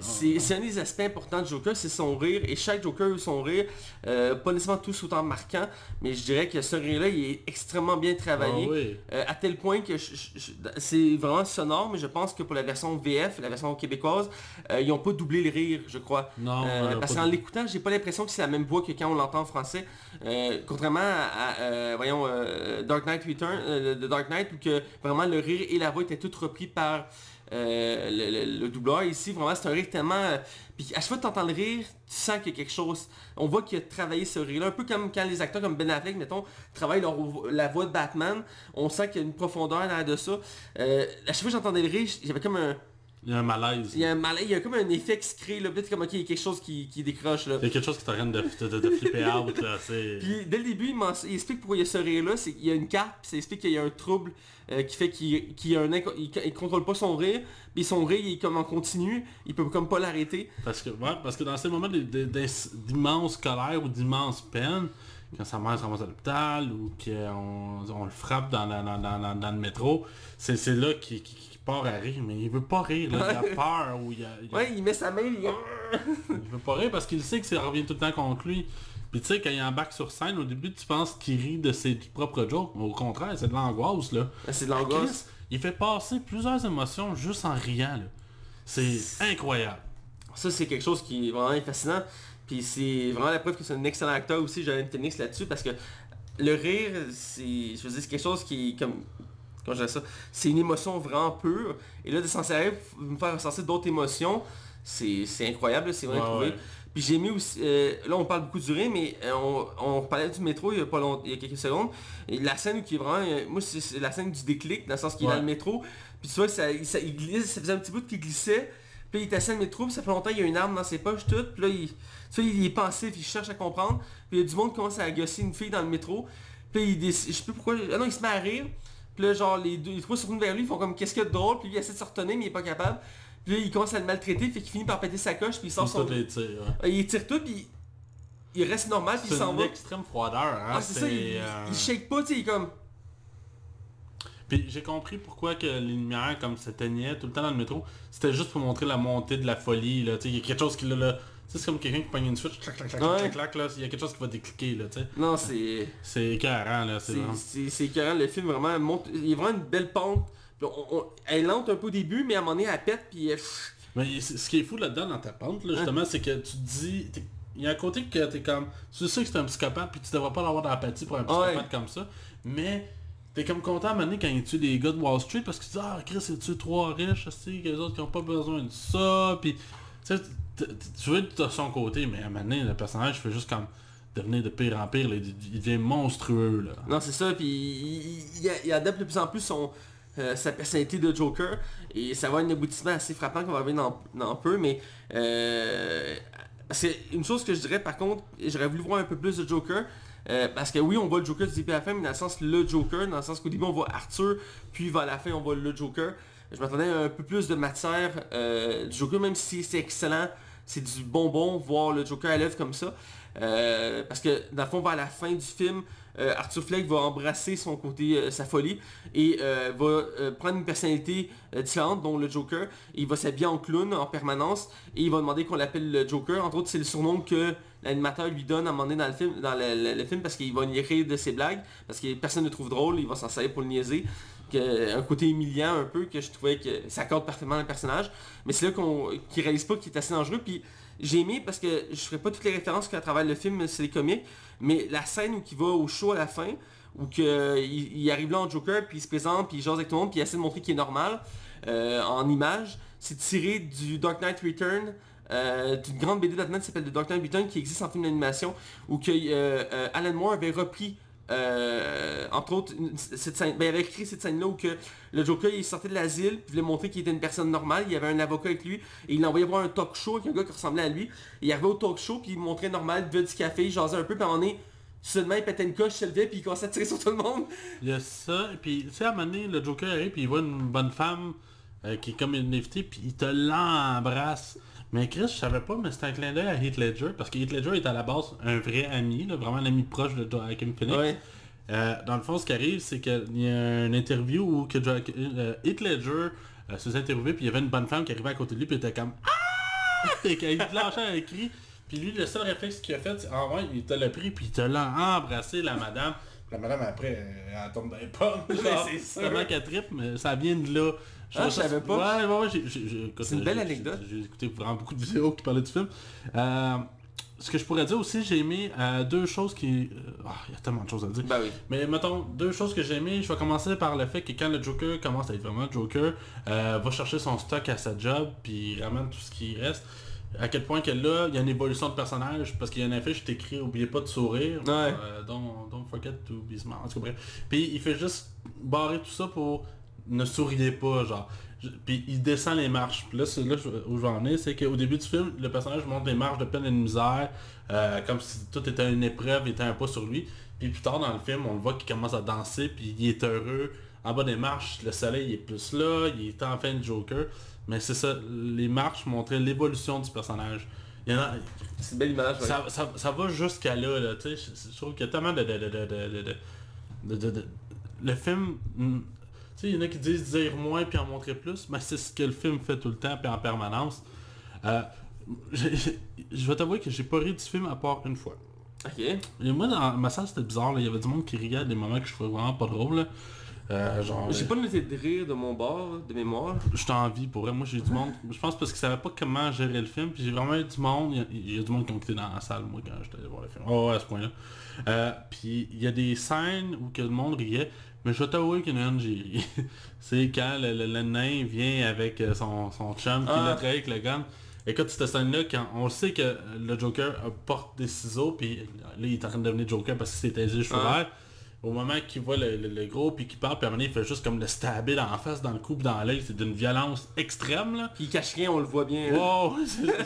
c'est... un des aspects importants du Joker, c'est son rire. Et chaque Joker a son rire. Euh, pas nécessairement tous autant marquant, mais je dirais que ce rire-là, il est extrêmement bien travaillé. Ah oui. Euh, à tel point que c'est vraiment sonore, mais je pense que pour la version VF, la version québécoise, euh, ils n'ont pas doublé le rire, je crois. Non, parce qu'en l'écoutant, j'ai pas l'impression que c'est la même voix que quand on l'entend en français. Contrairement à, voyons, Dark Knight Return, de Dark Knight, où que vraiment le rire et la voix étaient tous repris par euh, le, le- le doubleur. Ici, vraiment, c'est un rire tellement... euh, puis à chaque fois que tu entends le rire, tu sens qu'il y a quelque chose. On voit qu'il a travaillé ce rire-là. Un peu comme quand les acteurs comme Ben Affleck, mettons, travaillent la voix de Batman. On sent qu'il y a une profondeur derrière de ça. Euh, à chaque fois que j'entendais le rire, j'avais comme un... Il y a un malaise. Il y a un malaise, il y a comme un effet qui se crée, là, peut-être comme ok, il y a quelque chose qui, qui décroche là. Il y a quelque chose qui t'arrête de, de, de, de flipper out, là, c'est... Puis dès le début, il, il explique pourquoi il y a ce rire-là, c'est qu'il y a une carte, puis ça explique qu'il y a un trouble euh, qui fait qu'il un il, il contrôle pas son rire, puis son rire il est comme en continu, il peut comme pas l'arrêter. Parce que, ouais, parce que dans ces moments d'immense colère ou d'immense peine, quand sa mère se ramasse à l'hôpital ou qu'on on le frappe dans, dans, dans- dans- le métro, c'est là qu'il part à rire, mais il veut pas rire, là, il a peur ou il, a- il a- Ouais, il met sa main, il... il veut pas rire parce qu'il sait que ça revient tout le temps contre lui. Puis tu sais, quand il embarque sur scène, au début tu penses qu'il rit de ses propres jokes, mais au contraire, c'est de l'angoisse là. C'est de l'angoisse. Il fait passer plusieurs émotions juste en riant là. C'est incroyable. Ça, c'est quelque chose qui est vraiment fascinant. Puis c'est vraiment la preuve que c'est un excellent acteur aussi, Jonathan Phoenix, là-dessus, parce que le rire, c'est, je veux dire, c'est quelque chose qui est comme... Comment je dirais ça C'est une émotion vraiment pure. Et là, de s'en servir pour me faire ressentir d'autres émotions, c'est, c'est incroyable, c'est vraiment Ouais, trouvé. ouais. Puis j'ai mis aussi... euh, là, on parle beaucoup du rire, mais euh, on, on parlait du métro il y a pas longtemps, il y a quelques secondes. Et la scène qui est vraiment... euh, moi, c'est, la scène du déclic, dans le sens qu'il est Ouais. dans le métro. Puis tu vois, ça, il, ça, il glisse, ça faisait un petit bout qu'il glissait. Puis il est assis dans le métro, puis ça fait longtemps qu'il y a une arme dans ses poches, tout. Puis là, il, tu vois, il est pensif, il cherche à comprendre. Puis il y a du monde qui commence à agosser une fille dans le métro. Puis il décide, je sais plus pourquoi, ah non, il se met à rire. Puis là, genre, les, deux, les trois se tournent vers lui, ils font comme qu'est-ce qu'il y a de drôle, puis lui il essaie de se retenir, mais il est pas capable. Puis là, il commence à le maltraiter, fait qu'il finit par péter sa coche, puis il sort son... Toutes les tirs, ouais. Ah, Il tire tout, puis il reste normal, puis il C'est s'en une va. extrême froideur, hein. Ah, c'est ça, il, euh, il shake pas, tu sais, il est comme... Puis j'ai compris pourquoi que les lumières comme s'éteignaient tout le temps dans le métro, c'était juste pour montrer la montée de la folie, là, tu sais, il y a quelque chose qui là, là c'est comme quelqu'un qui pogne une switch, clac, clac, clac, Ouais. clac, clac, là, il y a quelque chose qui va décliquer, là, tu sais. Non, c'est... C'est écœurant, là, c'est C'est-. C'est écœurant, le film vraiment monte, il y a vraiment une belle pente. On- on- elle lente un peu au début, mais à un moment donné, elle pète, puis elle- Mais ce qui est fou là-dedans dans ta pente, là, justement, c'est que tu te dis... t'es- Il y a un côté que t'es comme... Tu sais que c'est un psychopathe, puis tu devrais pas avoir d'empathie pour un psychopathe Ouais. comme ça, mais... T'es comme content à un moment donné quand il tue des gars de Wall Street parce que tu dis Ah Chris il tue trois riches aussi, les autres qui ont pas besoin de ça puis tu veux être de son côté mais à un moment donné le personnage fait juste comme devenir de pire en pire, il, devient monstrueux là. Non, c'est ça, puis il, adapte de plus en plus son, euh, sa personnalité de Joker, et ça va avoir un aboutissement assez frappant qu'on va revenir dans, dans peu, mais... Euh, c'est une chose que je dirais par contre, j'aurais voulu voir un peu plus de Joker, euh, parce que oui, on voit le Joker du début la fin, mais dans le sens le Joker, dans le sens qu'au début on voit Arthur, puis vers la fin on voit le Joker. Je m'attendais à un peu plus de matière du Joker, même si c'est excellent, c'est du bonbon voir le Joker à l'œuvre comme ça. Euh, parce que dans le fond, vers la fin du film, euh, Arthur Fleck va embrasser son côté, euh, sa folie, et va prendre une personnalité différente, dont le Joker. Il va s'habiller en clown en permanence, et il va demander qu'on l'appelle le Joker. Entre autres, c'est le surnom que l'animateur lui donne à un moment donné dans le film, film parce qu'il va rire de ses blagues, parce que personne ne le trouve drôle, il va s'en servir pour le niaiser. Un côté humiliant un peu que je trouvais que ça accorde parfaitement le personnage. Mais c'est là qu'on qu'il réalise pas qu'il est assez dangereux. Puis j'ai aimé parce que je ferai pas toutes les références qu'à travers le film, c'est les comiques, mais la scène où il va au show à la fin, où que, il, arrive là en Joker, puis il se présente, puis il jase avec tout le monde, puis il essaie de montrer qu'il est normal euh, en image, c'est tiré du Dark Knight Return, euh, d'une grande BD d'Atman qui s'appelle The Dark Knight Return, qui existe en film d'animation, où que, euh, Alan Moore avait repris euh, entre autres, cette scène, ben, il avait écrit cette scène-là où que le Joker il sortait de l'asile, puis il voulait montrer qu'il était une personne normale, il y avait un avocat avec lui, et il l'envoyait voir un talk show avec un gars qui ressemblait à lui. Il arrivait au talk show, puis il montrait normal, il buvait du café, il jasait un peu, puis moment donné, seulement il pétait une coche, il se puis il commençait à tirer sur tout le monde. Il y a ça, et puis tu sais à un moment donné, le Joker arrive puis il voit une bonne femme euh, qui est comme une invitée puis il te l'embrasse. Mais Chris, je savais pas, mais c'était un clin d'œil à Heath Ledger, parce que Heath Ledger est à la base un vrai ami, là, vraiment un ami proche de Joaquin Phoenix. Ouais. Euh, dans le fond, ce qui arrive, c'est qu'il y a une interview où que Joaquin- euh, Heath Ledger euh, se faisait interviewer, puis il y avait une bonne femme qui arrivait à côté de lui, puis il était comme Ah! Et qu'il lâchait un cri. Puis lui, le seul réflexe qu'il a fait, c'est ah ouais, il te l'a pris, puis il te l'a embrassé, la madame. La madame, après, elle tombe dans les pommes. genre, c'est. Tellement qu'elle trippe, mais ça vient de là. Ah, je ça- savais pas. Ouais, ouais, ouais, C'est une belle anecdote. J'ai écouté vraiment beaucoup de vidéos qui parlaient du film. Euh, ce que je pourrais dire aussi, j'ai aimé euh, deux choses qui... euh, ah, Il y a tellement de choses à dire. Bah oui. Mais mettons, deux choses que j'ai aimé, je vais commencer par le fait que quand le Joker commence à être vraiment Joker, euh, va chercher son stock à sa job, puis il ramène tout ce qui reste. À quel point que là, il y a une évolution de personnage, parce qu'il y a une affiche qui est écrit Oubliez pas de sourire, Ouais. euh, don't, don't forget to be smart, en tout cas bref. Puis il fait juste barrer tout ça pour ne souriez pas, genre. Puis il descend les marches. Puis là, c'est là où je vais en venir, c'est qu'au début du film, le personnage monte des marches de peine et de misère, euh, comme si tout était une épreuve, il était un pas sur lui. Puis plus tard dans le film, on le voit qu'il commence à danser, puis il est heureux. En bas des marches, le soleil est plus là, il est enfin le Joker. Mais c'est ça, les marches montraient l'évolution du personnage. il y en a- C'est une belle image, ouais. ça, ça, ça va jusqu'à là, là tu sais, je, je trouve qu'il y a tellement de... de, de, de, de, de- de- de- de- le film... Tu sais, il y en a qui disent dire moins puis en montrer plus, mais c'est ce que le film fait tout le temps puis en permanence. Euh, je vais t'avouer que j'ai pas ri du film à part une fois. Ok. Et moi, dans ma salle, c'était bizarre. là. Il y avait du monde qui riait à des moments que je trouvais vraiment pas drôle. là. Euh, genre, J'ai pas noté de rire de mon bord, de mémoire. j'étais en vie pour vrai. Moi, j'ai du monde. Je pense parce qu'ils savaient pas comment gérer le film. Puis j'ai vraiment eu du monde. Il y a, il y a du monde qui ont quitté dans la salle, moi, quand j'étais allé voir le film. Oh, ouais, à ce point-là. Euh, puis il y a des scènes où que le monde riait. Mais je vais t'avouer qu'il y en a une, j'ai ri. C'est quand le, le- le nain vient avec euh, son, son chum qui Ah. l'a trahi avec le gun. Écoute, cette scène-là, quand on sait que le Joker porte des ciseaux, puis là, il est en train de devenir Joker parce s'est taisé les cheveux Ah. Au moment qu'il voit le, le- le gros, puis qu'il parle, puis à un moment donné, il fait juste comme le stabber la face, dans le cou, dans l'œil. C'est d'une violence extrême, là. Puis il cache rien, on le voit bien. là. Wow!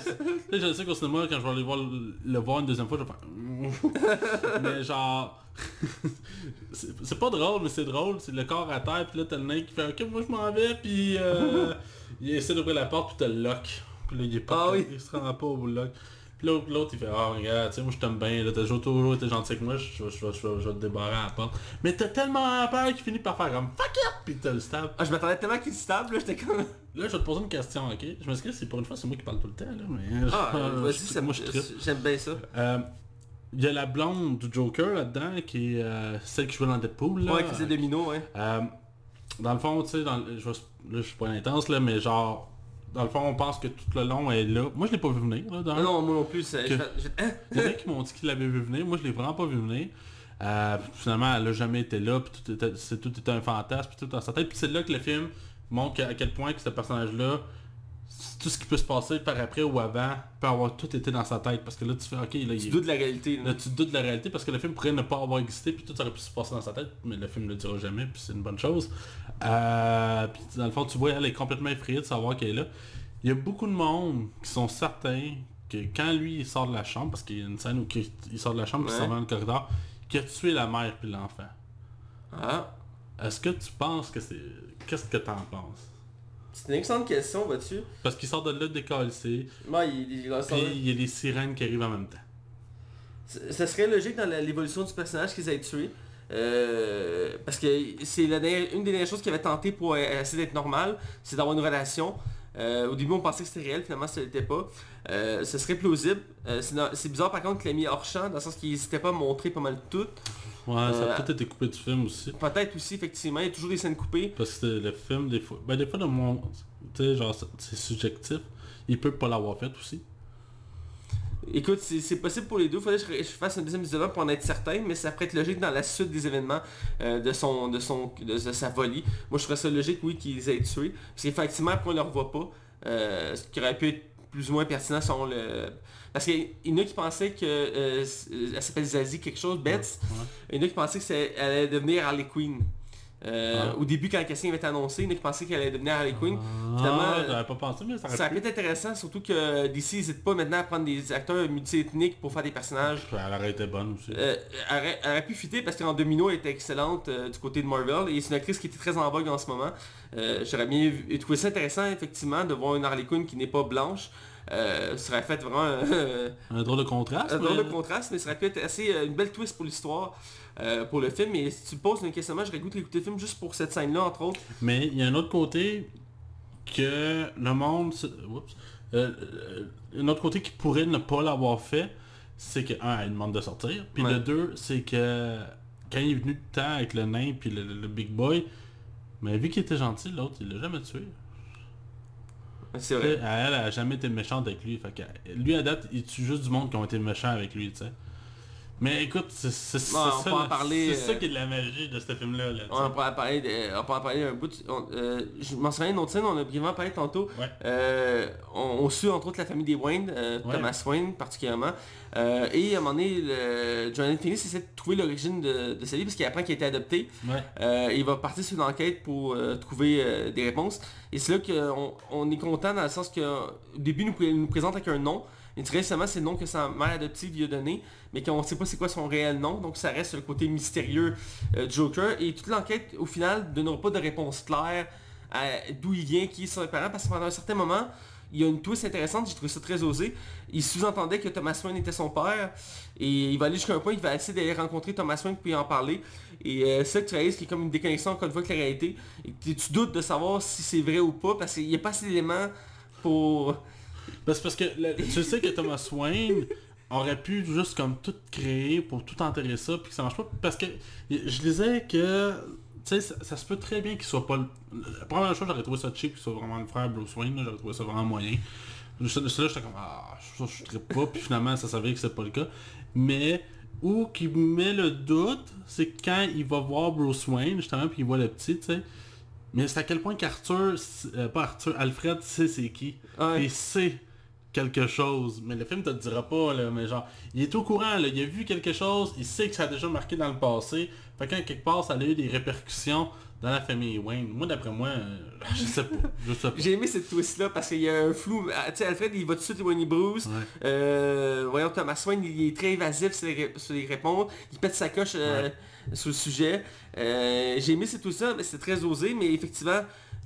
je sais qu'au cinéma, quand je vais aller voir le, le voir une deuxième fois, je vais faire... mais genre... c'est c'est pas drôle, mais c'est drôle. C'est le corps à terre, puis là, t'as le nain qui fait « Ok, moi je m'en vais », puis euh, il essaie d'ouvrir la porte, puis t'as le lock. Puis là, il est pas... Ah oui. Il se rend pas au lock. Puis l'autre, il fait « Ah, regarde, tu sais, moi je t'aime bien, là, t'as toujours, été gentil avec moi, je, je, je, je- je vais te débarrer à la porte. » Mais t'as tellement peur qu'il finit par faire comme « Fuck it! » Puis t'as le stab. Ah, je m'attendais tellement qu'il se tape, là, j'étais comme... Là, je vais te poser une question, ok? Je m'excuse, c'est pour une fois, c'est moi qui parle tout le temps, là, mais... Ah, euh, vas-y, ça moi, je. J'aime bien ça. Euh, Il y a la blonde du Joker là-dedans, qui est euh, celle qui jouait dans Deadpool, là. Ouais, qui faisait Domino, ouais. Euh, dans le fond, tu sais, je là, je suis pas intense, là, mais genre... Dans le fond, on pense que tout le long, elle est là. Moi, je l'ai pas vu venir, là, dans Non, moi non plus, Que- je? Il y en a qui m'ont dit qu'ils l'avaient vu venir. Moi, je l'ai vraiment pas vu venir. Euh, finalement, elle a jamais été là. Puis tout était, c'est, tout était un fantasme. Puis tout dans sa tête. Puis c'est là que le film montre à quel point que ce personnage-là, tout ce qui peut se passer par après ou avant, peut avoir tout été dans sa tête. Parce que là, tu fais, ok, là, il Tu est- doutes de la réalité, là. Là, tu doutes de la réalité parce que le film pourrait ne pas avoir existé, puis tout aurait pu se passer dans sa tête, mais le film ne le dira jamais, puis c'est une bonne chose. Euh, puis dans le fond, tu vois, elle est complètement effrayée de savoir qu'elle est là. Il y a beaucoup de monde qui sont certains que quand lui il sort de la chambre, parce qu'il y a une scène où il il sort de la chambre, puis il Ouais. s'en va dans le corridor, qu'il a tué la mère puis l'enfant. Ah, Est-ce que tu penses que c'est... Qu'est-ce que t'en penses? C'est une excellente question, vois-tu. Parce qu'il sort de là décalcé, Moi, il, il, il- puis il y a les sirènes qui arrivent en même temps. C- Ça serait logique dans l'évolution du personnage qu'ils aient tué. Euh, parce que c'est une des dernières choses qu'il avait tenté pour euh, essayer d'être normal, c'est d'avoir une relation. Euh, au début, on pensait que c'était réel, finalement, ça l'était pas. Euh, ce serait plausible. C'est bizarre, par contre, qu'il l'a mis hors champ, dans le sens qu'il n'hésitait pas à montrer pas mal tout. Ouais, ça Euh, a peut-être été coupé du film aussi. Peut-être aussi, effectivement, il y a toujours des scènes coupées. Parce que le film, des fois, ben des fois, de mon, tu sais, genre, c'est- subjectif. Il peut pas l'avoir fait aussi. Écoute, c'est c'est possible pour les deux. Faudrait que je, je fasse un deuxième visionnement pour en être certain, mais ça pourrait être logique dans la suite des événements euh, de son de son de, de sa folie. Moi, je trouverais ça logique, oui, qu'ils aient tué. Parce qu'effectivement, après, on ne le revoit pas. euh, ce qui aurait pu être plus ou moins pertinent selon le... Parce qu'il y en a qui pensaient que... euh, elle s'appelle Zazie quelque chose, Betts. Il y en a qui pensaient qu'elle allait devenir Harley Quinn. Euh, Ah. Au début, quand le casting avait été annoncé, il y en a qui pensaient qu'elle allait devenir Harley Quinn. Finalement, Ah, j'avais pas pensé, mais ça aurait Ça aurait pu. être intéressant, surtout que DC n'hésite pas maintenant à prendre des acteurs multi-ethniques pour faire des personnages. Elle aurait été bonne aussi. Euh, elle, aurait, elle aurait pu fitter parce qu'en Domino elle était excellente euh, du côté de Marvel et c'est une actrice qui était très en vogue en ce moment. J'aurais bien trouvé ça intéressant effectivement de voir une Harley Quinn qui n'est pas blanche. Euh, ça aurait fait vraiment euh, Un drôle de contraste. un drôle de mais- contraste, mais ça aurait pu être assez euh, une belle twist pour l'histoire, pour le film. Et si tu me poses une question, j'aurais goûté d'écouter le film juste pour cette scène-là, entre autres. Mais il y a un autre côté que le monde... Oups. Un autre côté qui pourrait ne pas l'avoir fait, c'est que, un, elle demande de sortir. Puis Ouais. le deux, c'est que quand il est venu de temps avec le nain puis le, le- le big boy, mais vu qu'il était gentil, l'autre, il l'a jamais tué. Elle, a jamais été méchante avec lui. Lui, à date, il tue juste du monde qui ont été méchants avec lui, tu sais. Mais écoute, c'est ça, parler, c'est ça euh, qui est de la magie de ce film-là. Là, On en parler, de- on parler un bout. de- on- euh, je m'en souviens d'une autre scène, on a brièvement parlé tantôt. Ouais. Euh, on, on suit entre autres la famille des Wayne, euh, Ouais. Thomas Wayne particulièrement. Et à un moment donné, le, Jonathan Phoenix essaie de trouver l'origine de, de sa vie parce qu'il apprend qu'il a été adopté. Ouais. Il va partir sur une enquête pour trouver des réponses. Et c'est là qu'on on est content dans le sens que au début, nous, nous présente avec un nom. Il dit récemment c'est le nom que sa mère adoptive lui a donné, mais qu'on ne sait pas c'est quoi son réel nom, donc ça reste le côté mystérieux euh, Joker. Et toute l'enquête, au final, ne donnera pas de réponse claire à d'où il vient, qui sont ses parents, parce que pendant un certain moment, il y a une twist intéressante, j'ai trouvé ça très osé. Il sous-entendait que Thomas Wayne était son père, et il va aller jusqu'à un point, il va essayer d'aller rencontrer Thomas Wayne puis en parler. Et euh, c'est que tu réalises qui est comme une déconnexion encore une fois avec la réalité, et tu doutes de savoir si c'est vrai ou pas, parce qu'il n'y a pas assez d'éléments pour... C'est parce que tu sais que Thomas Wayne aurait pu juste comme tout créer pour tout enterrer ça puis que ça marche pas parce que je disais que tu sais ça, se peut très bien qu'il soit pas le... la première chose j'aurais trouvé ça cheap qu'il soit vraiment le frère Bruce Wayne j'aurais trouvé ça vraiment moyen. Juste- là j'étais comme ah ça je trippe pas puis finalement ça s'avère que c'est pas le cas. Mais où qui met le doute c'est quand il va voir Bruce Wayne justement puis il voit le petit tu sais mais c'est à quel point qu'Arthur, euh, pas Arthur, Alfred sait c'est qui. Ouais. Il sait quelque chose. Mais le film te le dira pas, là, mais genre, il est au courant, là, il a vu quelque chose, il sait que ça a déjà marqué dans le passé. Fait quelque part, ça a eu des répercussions dans la famille Wayne. Moi, d'après moi, euh, je sais pas. Je sais pas. J'ai aimé cette twist-là, parce qu'il y a un flou. Ah, Tu sais, Alfred, il va tout de suite éloigner Bruce. Ouais. Euh, voyons, Thomas Wayne, il est très évasif sur les, ré- sur les réponses. Il pète sa coche euh, sur le sujet. Euh, J'ai aimé c'est tout ça, mais c'est très osé, mais effectivement,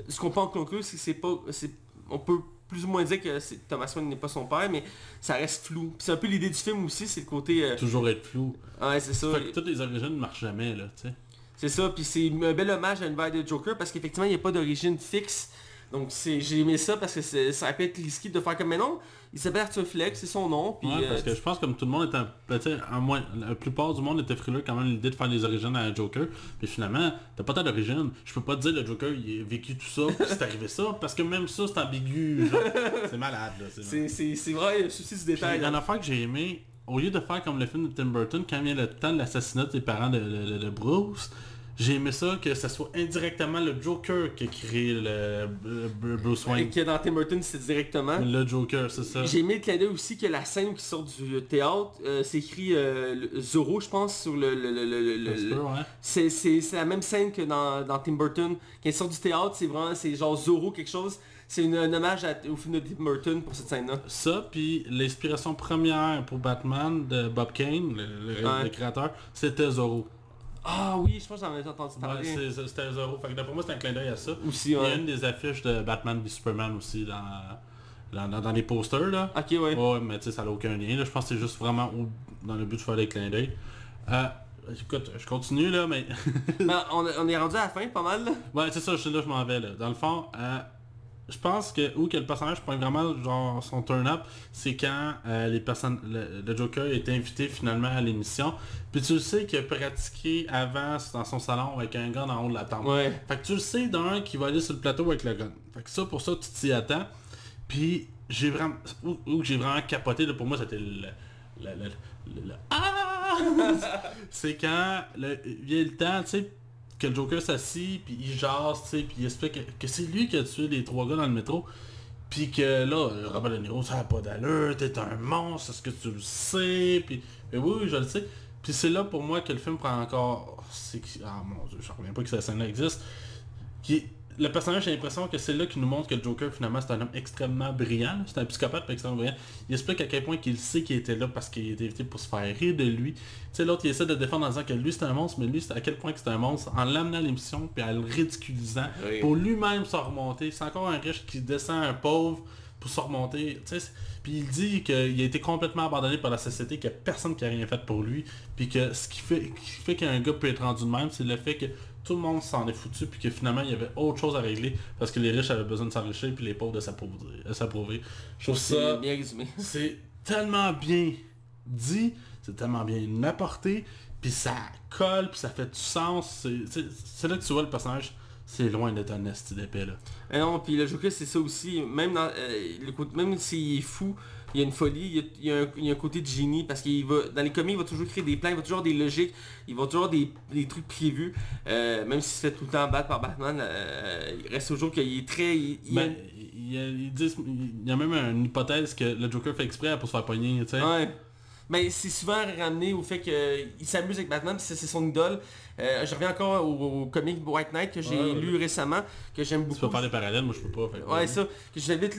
ce qu'on peut en conclure, c'est que c'est pas. c'est- On peut plus ou moins dire que c'est- Thomas Wayne n'est pas son père, mais ça reste flou. Puis C'est un peu l'idée du film aussi, c'est le côté... euh, Toujours être flou. ouais, c'est ça. Fait que toutes les origines ne marchent jamais, là, tu sais. C'est ça, puis c'est un bel hommage à l'univers de Joker parce qu'effectivement, il n'y a pas d'origine fixe. Donc c'est j'ai aimé ça parce que c'est- ça pu être risqué de faire comme mais non, il s'appelle Arthur Fleck, c'est son nom. Puis, Ouais, parce euh, que je pense comme tout le monde était, ben, tu sais, en moins, la plupart du monde était frileux quand même l'idée de faire les origines à Joker. Puis finalement, t'as pas tant d'origine. Je peux pas te dire le Joker il a vécu tout ça, puis c'est arrivé ça, parce que même ça c'est ambigu. genre. C'est malade là. c'est c'est malade. c'est- c'est vrai, le souci du Puis, détail. une là. affaire que j'ai aimé, au lieu de faire comme le film de Tim Burton, quand vient le temps de l'assassinat des parents de, de- de Bruce, j'ai aimé ça que ce soit indirectement le Joker qui a créé le, le- Bruce Et Wayne. que dans Tim Burton, c'est directement. Le Joker, c'est ça. J'ai aimé le clin d'œil aussi que la scène qui sort du théâtre, euh, c'est écrit euh, Zorro, je pense, sur le... le- le- Ça ouais. c'est la même scène que dans, dans Tim Burton. Quand il sort du théâtre, c'est vraiment, c'est genre Zorro quelque chose. C'est un hommage à- au film de Tim Burton pour cette scène-là. Ça, puis l'inspiration première pour Batman de Bob Kane, le, le- Ouais. le créateur, c'était Zorro. Ah oui, je pense que j'en ai entendu Ouais, parler. c'est- c'est- c'était Zorro. Fait que d'après moi, c'est un clin d'œil à ça. aussi, Il y a ouais. une des affiches de Batman v Superman aussi dans, dans, dans- dans les posters, là. Ok, ouais. Ouais, mais tu sais, ça n'a aucun lien. Là. Je pense que c'est juste vraiment dans le but de faire des clins d'œil. Euh, écoute, je continue, là, mais... Ben, on, on est rendu à la fin, pas mal. là. Ouais, c'est ça, je là, je m'en vais là. Dans le fond, euh, je pense que où que le personnage prend vraiment genre son turn-up, c'est quand euh, les personnes, le, le Joker est invité finalement à l'émission. Puis tu le sais qu'il a pratiqué avant dans son salon avec un gun en haut de la table. Ouais. Fait que tu le sais d'un qui va aller sur le plateau avec le gun. Fait que ça pour ça tu t'y attends. Puis j'ai vraiment où, où que j'ai vraiment capoté là, pour moi c'était le, le, le- Ah! c'est quand le, a le temps, tu sais, que le Joker s'assit, puis il jase, tu puis il explique que, que c'est lui qui a tué les trois gars dans le métro. Puis que là, Robert De Niro, ça n'a pas d'allure, t'es un monstre, est-ce que tu le sais? Puis mais oui, je le sais. Puis c'est là pour moi que le film prend encore... Ah mon dieu, je reviens pas que cette scène-là existe. Qui... Le personnage, j'ai l'impression que c'est là qui nous montre que le Joker, finalement, c'est un homme extrêmement brillant. C'est un psychopathe, mais extrêmement brillant. Il explique à quel point qu'il sait qu'il était là parce qu'il était invité pour se faire rire de lui. Tu sais, l'autre, il essaie de défendre en disant que lui, c'est un monstre, mais lui, c'est à quel point que c'est un monstre en l'amenant à l'émission, puis en le ridiculisant, Oui. pour lui-même se remonter. C'est encore un riche qui descend un pauvre pour se remonter. Tu sais, c'est- puis il dit qu'il a été complètement abandonné par la société, qu'il n'y a personne qui a rien fait pour lui. Puis que ce qui fait, qui fait qu'un gars peut être rendu de même, c'est le fait que tout le monde s'en est foutu, puis que finalement il y avait autre chose à régler, parce que les riches avaient besoin de s'enrichir, puis les pauvres de s'approuver- s'approuver. Je trouve ça... bien résumé. C'est tellement bien dit, c'est tellement bien apporté, puis ça colle, puis ça fait du sens. C'est- là que tu vois le personnage, c'est loin d'être un esti d'épée là. Et non, puis le Joker c'est ça aussi, même dans euh, le même s'il est fou, il y a une folie, il y a, il y a un, il y a un côté de génie parce qu'il va dans les comics il va toujours créer des plans, il va toujours avoir des logiques, il va toujours avoir des, des trucs prévus, Euh, même s'il se fait tout le temps battre par Batman, euh, il reste toujours qu'il est très, il, il- Ben, il y a, ils disent- il y a même une hypothèse que le Joker fait exprès pour se faire pogner, tu sais. Ouais. Mais c'est souvent ramené au fait qu'il s'amuse avec Batman, c'est son idole. Euh, je reviens encore au, au comic White Knight que j'ai Ouais, ouais. lu récemment, que j'aime Tu beaucoup. peux faire des parallèles, moi je peux pas. fait que- Ouais, ça, que j'invite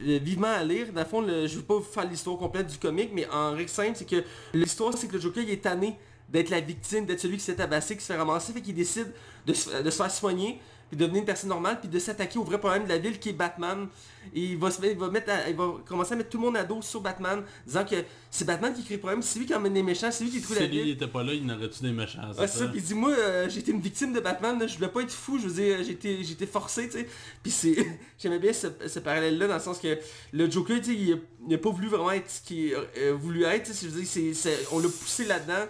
vivement à lire. Dans le fond, le- je ne veux pas vous faire l'histoire complète du comic, mais en règle simple, c'est que l'histoire, c'est que le Joker, il est tanné d'être la victime, d'être celui qui s'est tabassé, qui se fait ramasser, fait qu'il décide de se, de se faire soigner, puis devenir une personne normale, puis de s'attaquer au vrai problème de la ville qui est Batman. Et il va, se il, va mettre à- il va commencer à mettre tout le monde à dos sur Batman, disant que c'est Batman qui crée le problème, c'est lui qui emmène les méchants, c'est lui qui trouve Si la lui il ville. était pas là, il n'aurait-tu des méchants, c'est Ouais, ça, puis dit moi euh, été une victime de Batman, là, je voulais pas être fou, je veux dire j'ai été forcé, tu sais. Puis c'est j'aimais bien ce, ce parallèle là dans le sens que le Joker, tu sais, il, a- il a pas voulu vraiment être ce qu'il a euh, voulu être, tu sais, je veux dire on l'a poussé là-dedans.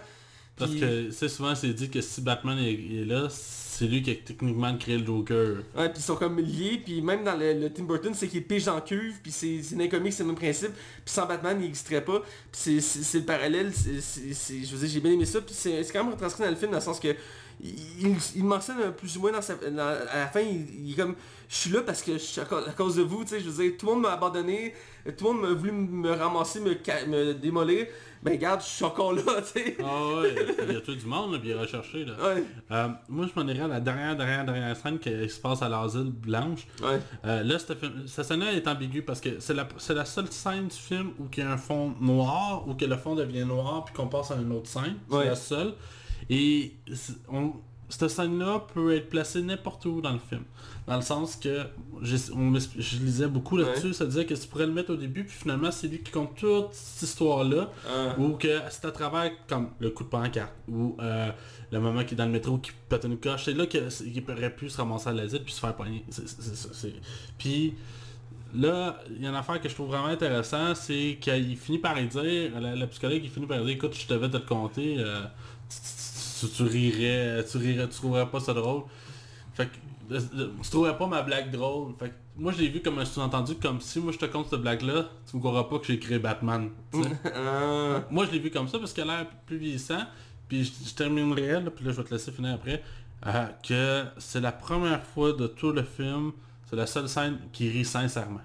Parce que, souvent, c'est dit que si Batman est, est là, c'est lui qui a techniquement créé le Joker. Ouais, puis ils sont comme liés, puis même dans le, le Tim Burton, c'est qu'il pige en cuve, puis c'est dans les comics, c'est le même principe, puis sans Batman, il n'existerait pas, puis c'est- le parallèle, c'est- je veux dire, j'ai bien aimé ça, puis c'est c'est quand même retranscrit dans le film, dans le sens que il, il mentionne plus ou moins dans sa, dans- à la fin, il, il est comme, je suis là parce que je suis à, cause, à cause de vous, tu sais, je veux dire, tout le monde m'a abandonné, tout le monde m'a voulu me ramasser, me, me démolir, ben regarde, je suis encore là, tu sais. Ah ouais, il y a tout du monde, là, puis il a recherché, là. Ouais, Euh, moi, je m'en irais à la dernière, dernière, dernière scène qui se passe à l'asile blanche. ouais. Euh, là, cette, scène-là est ambiguë parce que c'est la, la seule scène du film où il y a un fond noir, ou que le fond devient noir, puis qu'on passe à une autre scène. C'est Ouais. la seule. Et on- cette scène-là peut être placée n'importe où dans le film. Dans le sens que on je lisais beaucoup là-dessus, ça disait que tu pourrais le mettre au début, puis finalement c'est lui qui compte toute cette histoire-là. Ah. Ou que c'est à travers comme le coup de pancarte ou euh, le moment qui est dans le métro qui pète une coche, c'est là qu'il aurait pu se ramasser à l'asile puis se faire pogner. Puis là, il y a une affaire que je trouve vraiment intéressant, c'est qu'il finit par y dire, la, la psychologue il finit par dire écoute je devais te le compter, euh, tu- tu rirais, tu rirais, tu trouverais pas ça drôle. Fait que tu trouverais pas ma blague drôle. Fait que moi je l'ai vu comme un sous-entendu comme si moi je te compte cette blague là, tu me croiras pas que j'ai créé Batman. Ah. Moi, je l'ai vu comme ça parce qu'elle a l'air plus vieillissant. Puis je, je terminerai, là, puis là, je vais te laisser finir après, euh, que c'est la première fois de tout le film, c'est la seule scène qui rit sincèrement.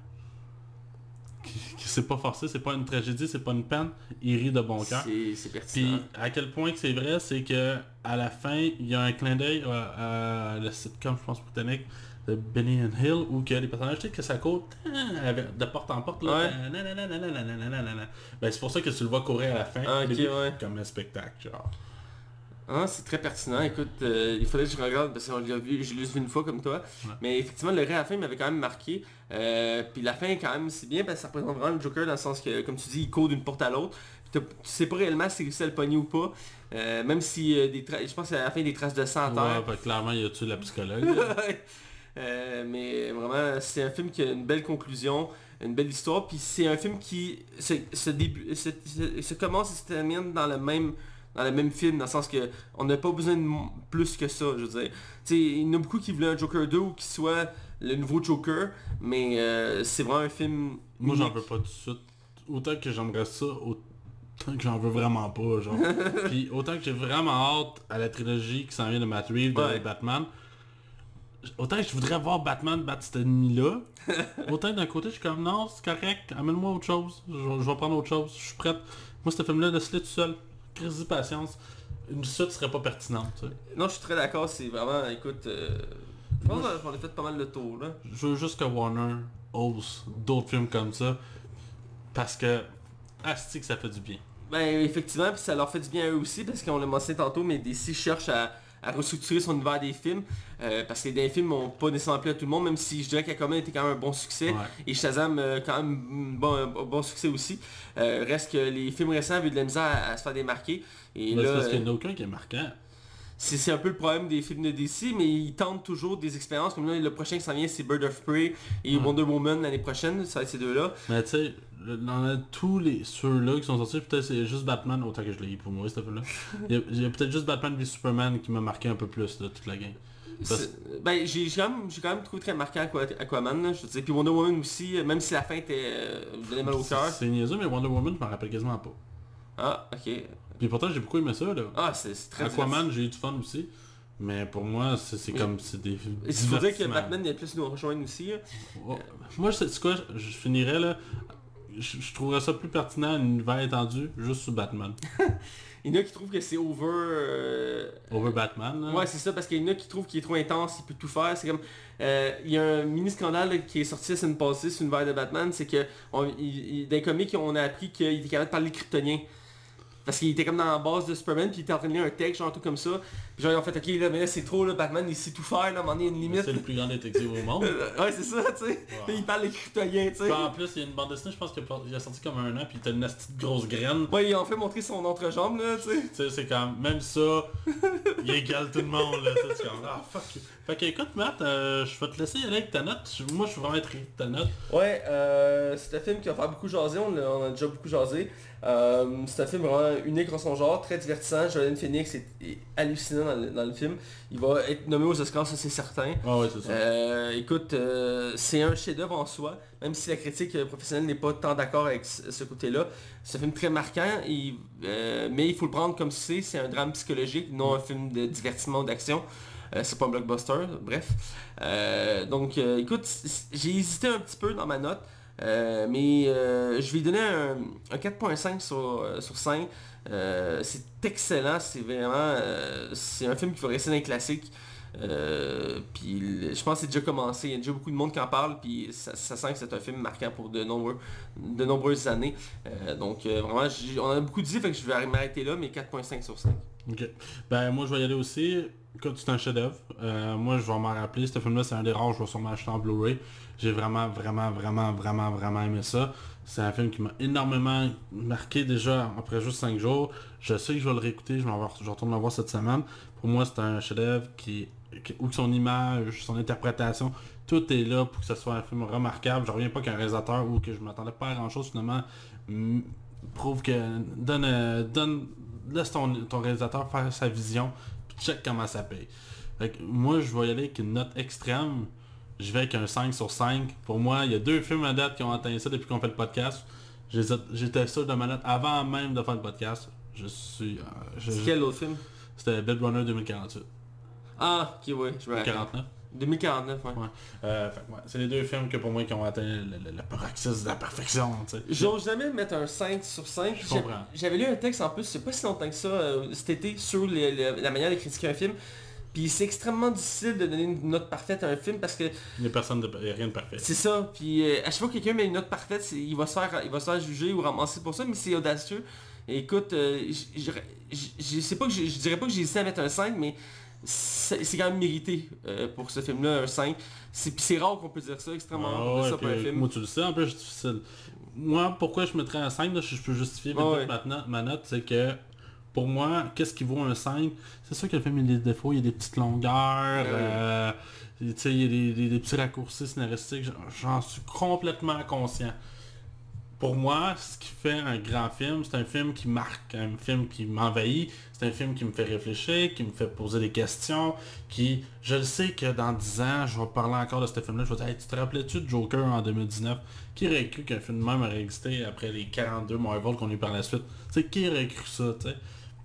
C'est pas forcé, c'est pas une tragédie, c'est pas une peine, il rit de bon cœur. C'est c'est Puis pertinent. à quel point que c'est vrai, c'est que à la fin, il y a un clin d'œil à, à la sitcom, je pense, britannique, de Benny and Hill, où que les personnages, tu sais, que ça court euh, de porte en porte, là, Ouais. euh, nanana, nanana, nanana, nanana. Ben, c'est pour ça que tu le vois courir à la fin, Ah, ouais. comme un spectacle, genre. Ah, c'est très pertinent. Écoute, euh, il faudrait que je regarde parce que l'a vu, je l'ai vu une fois comme toi. Ouais. Mais effectivement, le ré à la fin m'avait quand même marqué. Euh, puis la fin, quand même, c'est bien parce que ça représente vraiment le Joker dans le sens que, comme tu dis, il court d'une porte à l'autre. Tu sais pas réellement si c'est le pogner ou pas. Euh, même si euh, des je pense à la fin des traces de sang. Ouais, que clairement, il y a tué la psychologue. mais vraiment, c'est un film qui a une belle conclusion, une belle histoire, puis c'est un film qui se, se, début- se- se- se commence et se termine dans le même dans le même film, dans le sens que on n'a pas besoin de plus que ça, je veux dire. Il y en a beaucoup qui voulaient un Joker 2 ou qui soit le nouveau Joker, mais euh, c'est vraiment un film... Moi, j'en veux pas tout de suite. Autant que j'aimerais ça, autant que j'en veux vraiment pas, genre. Puis autant que j'ai vraiment hâte à la trilogie qui s'en vient de Matt Reeves, de Ouais. Batman. Autant que je voudrais voir Batman battre cet ennemi-là. autant que d'un côté, je suis comme, non, c'est correct, amène-moi autre chose. Je, je vais prendre autre chose, je suis prête. Moi, ce film-là, laisse-le tout seul. Crise de patience. Une suite serait pas pertinente, tu sais. Non, je suis très d'accord, c'est vraiment, écoute... euh, je pense qu'on a fait pas mal le tour, là. Je veux juste que Warner ose d'autres films comme ça. Parce que, asti que ça fait du bien. Ben effectivement, puis ça leur fait du bien à eux aussi, parce qu'on l'a mentionné tantôt, mais DC cherche à, à restructurer son univers des films, euh, parce que les derniers films n'ont pas nécessairement plu à tout le monde, même si je dirais qu'Aquaman était quand même un bon succès, Ouais. et Shazam euh, quand même un bon, un bon succès aussi. Euh, reste que les films récents avaient de la misère à, à se faire démarquer, et c'est là, parce qu'il n'y en a aucun qui est marquant. C'est c'est un peu le problème des films de DC, mais ils tentent toujours des expériences, comme là, le prochain qui s'en vient, c'est Bird of Prey et. Wonder Woman l'année prochaine, ça ces deux-là. Mais tu sais, dans tous les ceux-là qui sont sortis, peut-être c'est juste Batman, autant que je l'ai eu pour moi, ce film-là. Il y a, peut-être juste Batman v Superman qui m'a marqué un peu plus de toute la game. Parce- Ben, j'ai quand, même- j'ai quand même trouvé très marquant Aqua- Aquaman, là, je veux dire. Puis Wonder Woman aussi, même si la fin était euh, donnait mal au cœur. C'est niaiseux, mais Wonder Woman, je m'en rappelle quasiment pas. Ah, ok. Puis pourtant, j'ai beaucoup aimé ça, là. Ah, c'est très Aquaman, j'ai eu du fun aussi. Mais pour moi, c'est comme... C'est des Il dire que. Batman a plus nous rejoindre aussi. Ouais. Moi, je sais c'est quoi, je, je finirais là... Je, je trouverais ça plus pertinent, un univers étendu, juste sur Batman. Il y en a qui trouvent que c'est over... euh, Over Batman, là. Ouais, c'est ça, parce qu'il y en a qui trouvent qu'il est trop intense, il peut tout faire. C'est comme... euh, Il y a un mini-scandale qui est sorti la semaine passée sur l'univers de Batman, c'est que on, il- il- dans les comics, on a appris qu'il était capable de parler kryptonien. Parce qu'il était comme dans la base de Superman, puis il était en train de lire un texte, genre tout comme ça. Puis genre ils ont fait, ok, là, mais là c'est trop, là, Batman, il sait tout faire, là, à un moment donné, il y a une limite. C'est le plus grand détective au monde. Ouais, c'est ça, tu sais. Puis il parle des kryptoniens, tu sais. En plus, il y a une bande dessinée, je pense qu'il a, sorti comme un an, puis il a une petite grosse graine. Ouais, ils ont fait montrer son entrejambe, là, tu sais. Tu sais, c'est quand même ça, il égale tout le monde, là. tu sais, ah, fuck. Fait que, écoute, Matt, euh, je vais te laisser aller avec ta note. Moi, je suis vraiment intrigué de ta note. Ouais, euh, c'est un film qui va faire beaucoup jaser, on, l'a- on a déjà beaucoup jasé. Euh, c'est un film vraiment unique en son genre, très divertissant. Joaquin Phoenix est, est hallucinant dans le, dans le film. Il va être nommé aux Oscars, ça c'est certain. Ah ouais, c'est ça. Euh, écoute, euh, c'est un chef-d'œuvre en soi, même si la critique professionnelle n'est pas tant d'accord avec ce côté-là. C'est un film très marquant, mais il faut le prendre comme c'est, c'est un drame psychologique, non un film de divertissement ou d'action. Euh, c'est pas un blockbuster, bref. Euh, donc, euh, écoute, j'ai hésité un petit peu dans ma note, euh, mais euh, je vais donner un, un 4.5 sur, euh, sur 5. Euh, c'est excellent, c'est vraiment... c'est un film qui va rester dans les classiques. Puis je pense que c'est déjà commencé, il y a déjà beaucoup de monde qui en parle, puis ça, sent que c'est un film marquant pour de, nombreux, de nombreuses années. Donc vraiment, on a beaucoup dit, fait que je vais m'arrêter là, mais 4.5 sur 5. Ok. Ben moi je vais y aller aussi. Écoute, c'est un chef-d'œuvre. Moi je vais m'en rappeler. Ce film-là, c'est un des rares, je vais sûrement acheter en Blu-ray. J'ai vraiment, vraiment, vraiment, vraiment, vraiment aimé ça. C'est un film qui m'a énormément marqué déjà après juste 5 jours. Je sais que je vais le réécouter, je, vais- je retourne le voir cette semaine. Pour moi, c'est un chef-d'œuvre qui, qui- où son image, son interprétation, tout est là pour que ce soit un film remarquable. Je reviens pas qu'un réalisateur ou que je m'attendais pas à grand chose finalement prouve que donne, donne laisse ton, ton réalisateur faire sa vision puis check comment ça paye. Moi je vais y aller avec une note extrême. Je vais avec un 5 sur 5. Pour moi, il y a deux films à date qui ont atteint ça depuis qu'on fait le podcast. J'étais sûr de ma note avant même de faire le podcast. Je suis... euh, je- quel autre film? C'était Blade Runner 2048. Ah, ok, ouais, je me rappelle. 49. 2049, ouais. Ouais. Euh, ouais, c'est les deux films que pour moi qui ont atteint le, le- le paroxysme de la perfection. tu sais. J'ose jamais mettre un 5 sur 5. Je J'ai- comprends. J'avais lu un texte en plus, c'est pas si longtemps que ça, euh, cet été, sur les- la manière de critiquer un film. Puis c'est extrêmement difficile de donner une note parfaite à un film parce que Il n'y a personne de, il y a rien de parfait. c'est ça. Puis euh, à chaque fois que quelqu'un met une note parfaite, il va se faire, il va se faire juger ou ramasser pour ça, mais c'est audacieux. Et écoute, euh, je sais pas que je dirais pas que j'ai hésité à mettre un 5, mais c'est quand même mérité euh, pour ce film-là, un 5. C'est rare qu'on peut dire ça, extrêmement Ah ouais, ça pour un film. Moi tu le sais, en plus c'est difficile. Moi pourquoi je mettrais un 5, là, je je peux justifier Ah ouais. ma note, c'est que pour moi, qu'est-ce qui vaut un 5 C'est sûr que le film il y a des défauts, il y a des petites longueurs, Ouais. euh, il y a des, des- des petits raccourcis scénaristiques, j'en- suis complètement conscient. Pour moi, ce qui fait un grand film, c'est un film qui marque, un film qui m'envahit, c'est un film qui me fait réfléchir, qui me fait poser des questions, qui, je le sais que dans 10 ans, je vais parler encore de ce film-là, je vais dire, Hey, tu te rappelais-tu de Joker en 2019 Qui aurait cru qu'un film de même aurait existé après les 42 Marvel qu'on a eu par la suite? Tu sais, qui aurait cru ça,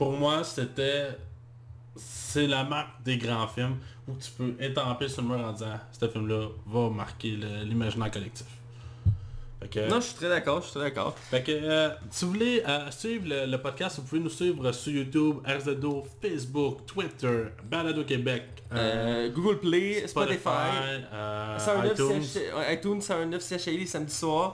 Pour moi, c'était... C'est la marque des grands films où tu peux étamper sur le mur en disant, ce film-là va marquer l'imaginaire collectif. Que- Non, je suis très d'accord, je suis très d'accord. fait que euh, si vous voulez euh, suivre le, le podcast, vous pouvez nous suivre sur YouTube, RZO, Facebook, Twitter, Balado Québec, euh, Euh, Google Play, Spotify, 109 iTunes. CH iTunes 109 CHI. Euh,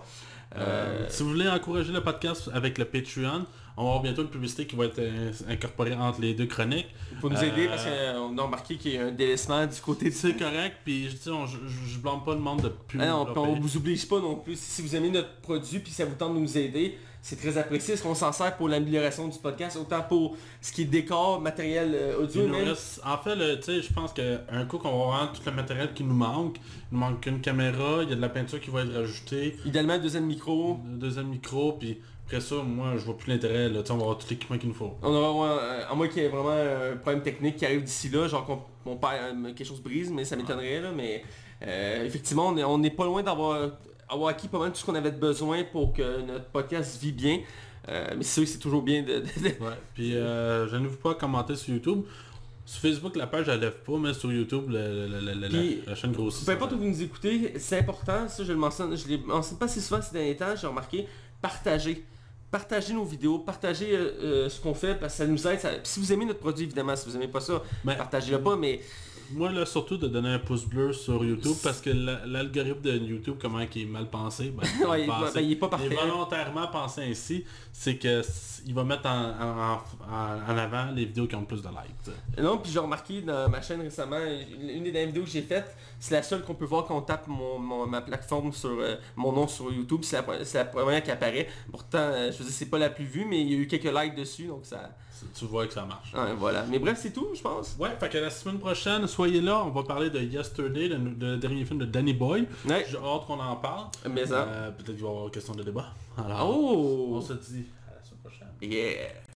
Euh, si vous voulez encourager le podcast avec le Patreon, on va avoir bientôt une publicité qui va être euh, incorporée entre les deux chroniques. pour nous aider euh, parce qu'on a remarqué qu'il y a un délaissement du côté de C'est correct, puis je, dis, on- je, je- blâme pas le monde de plus. Ah on payer. vous oblige pas non plus. Si vous aimez notre produit puis ça vous tente de nous aider, c'est très apprécié. Est-ce qu'on s'en sert pour l'amélioration du podcast, autant pour ce qui est décor, matériel euh, audio, même. reste- en fait, le- tu sais, je pense qu'un coup qu'on va avoir tout le matériel qui nous manque, il nous manque une caméra, il y a de la peinture qui va être rajoutée, Idéalement, deuxième micro. deuxième micro, puis après ça, moi, je vois plus l'intérêt, là, tu sais, on va avoir tout l'équipement qu'il nous faut. On aura, ouais, euh, à moins qu'il y ait vraiment un problème technique qui arrive d'ici là, genre qu'on qu'on perd euh, quelque chose brise, mais ça m'étonnerait là, mais euh, effectivement on est, on est pas loin d'avoir avoir acquis pas mal tout ce qu'on avait besoin pour que notre podcast vit bien. Euh, mais c'est sûr que c'est toujours bien de, Ouais, puis euh, je ne vous pas commenter sur YouTube. Sur Facebook, la page, elle lève pas, mais sur YouTube, Puis, la, la chaîne grossit. Peu importe où vous nous écoutez, c'est important, ça je le mentionne, je mentionne pas assez souvent ces derniers temps, j'ai remarqué, partagez. Partagez nos vidéos, partagez euh, euh, ce qu'on fait parce que ça nous aide. ça- Si vous aimez notre produit, évidemment, si vous aimez pas ça, Mais- partagez-le pas, mais moi là surtout de donner un pouce bleu sur YouTube parce que la- l'algorithme de YouTube, comment il est mal pensé, ben, il Ouais, pensé. ben, il est pas Il est volontairement pensé ainsi, c'est que il va mettre en, en- en- avant les vidéos qui ont le plus de likes. Non, puis j'ai remarqué dans ma chaîne récemment, une des dernières vidéos que j'ai faites, c'est la seule qu'on peut voir quand on tape mon, mon- ma plateforme sur euh, mon nom sur YouTube, c'est la, pre- c'est la première qui apparaît. Pourtant, euh, je veux dire, c'est pas la plus vue, mais il y a eu quelques likes dessus, donc ça tu vois que ça marche. Ouais, voilà. Mais bref, c'est tout, je pense. Ouais, fait que la semaine prochaine, soyez là, on va parler de Yesterday, le, dernier film de Danny Boy. Ouais. J'ai hâte qu'on en parle. Mais ça. Euh, peut-être qu'il va y avoir question de débat. Alors, oh! on se dit à la semaine prochaine. Yeah.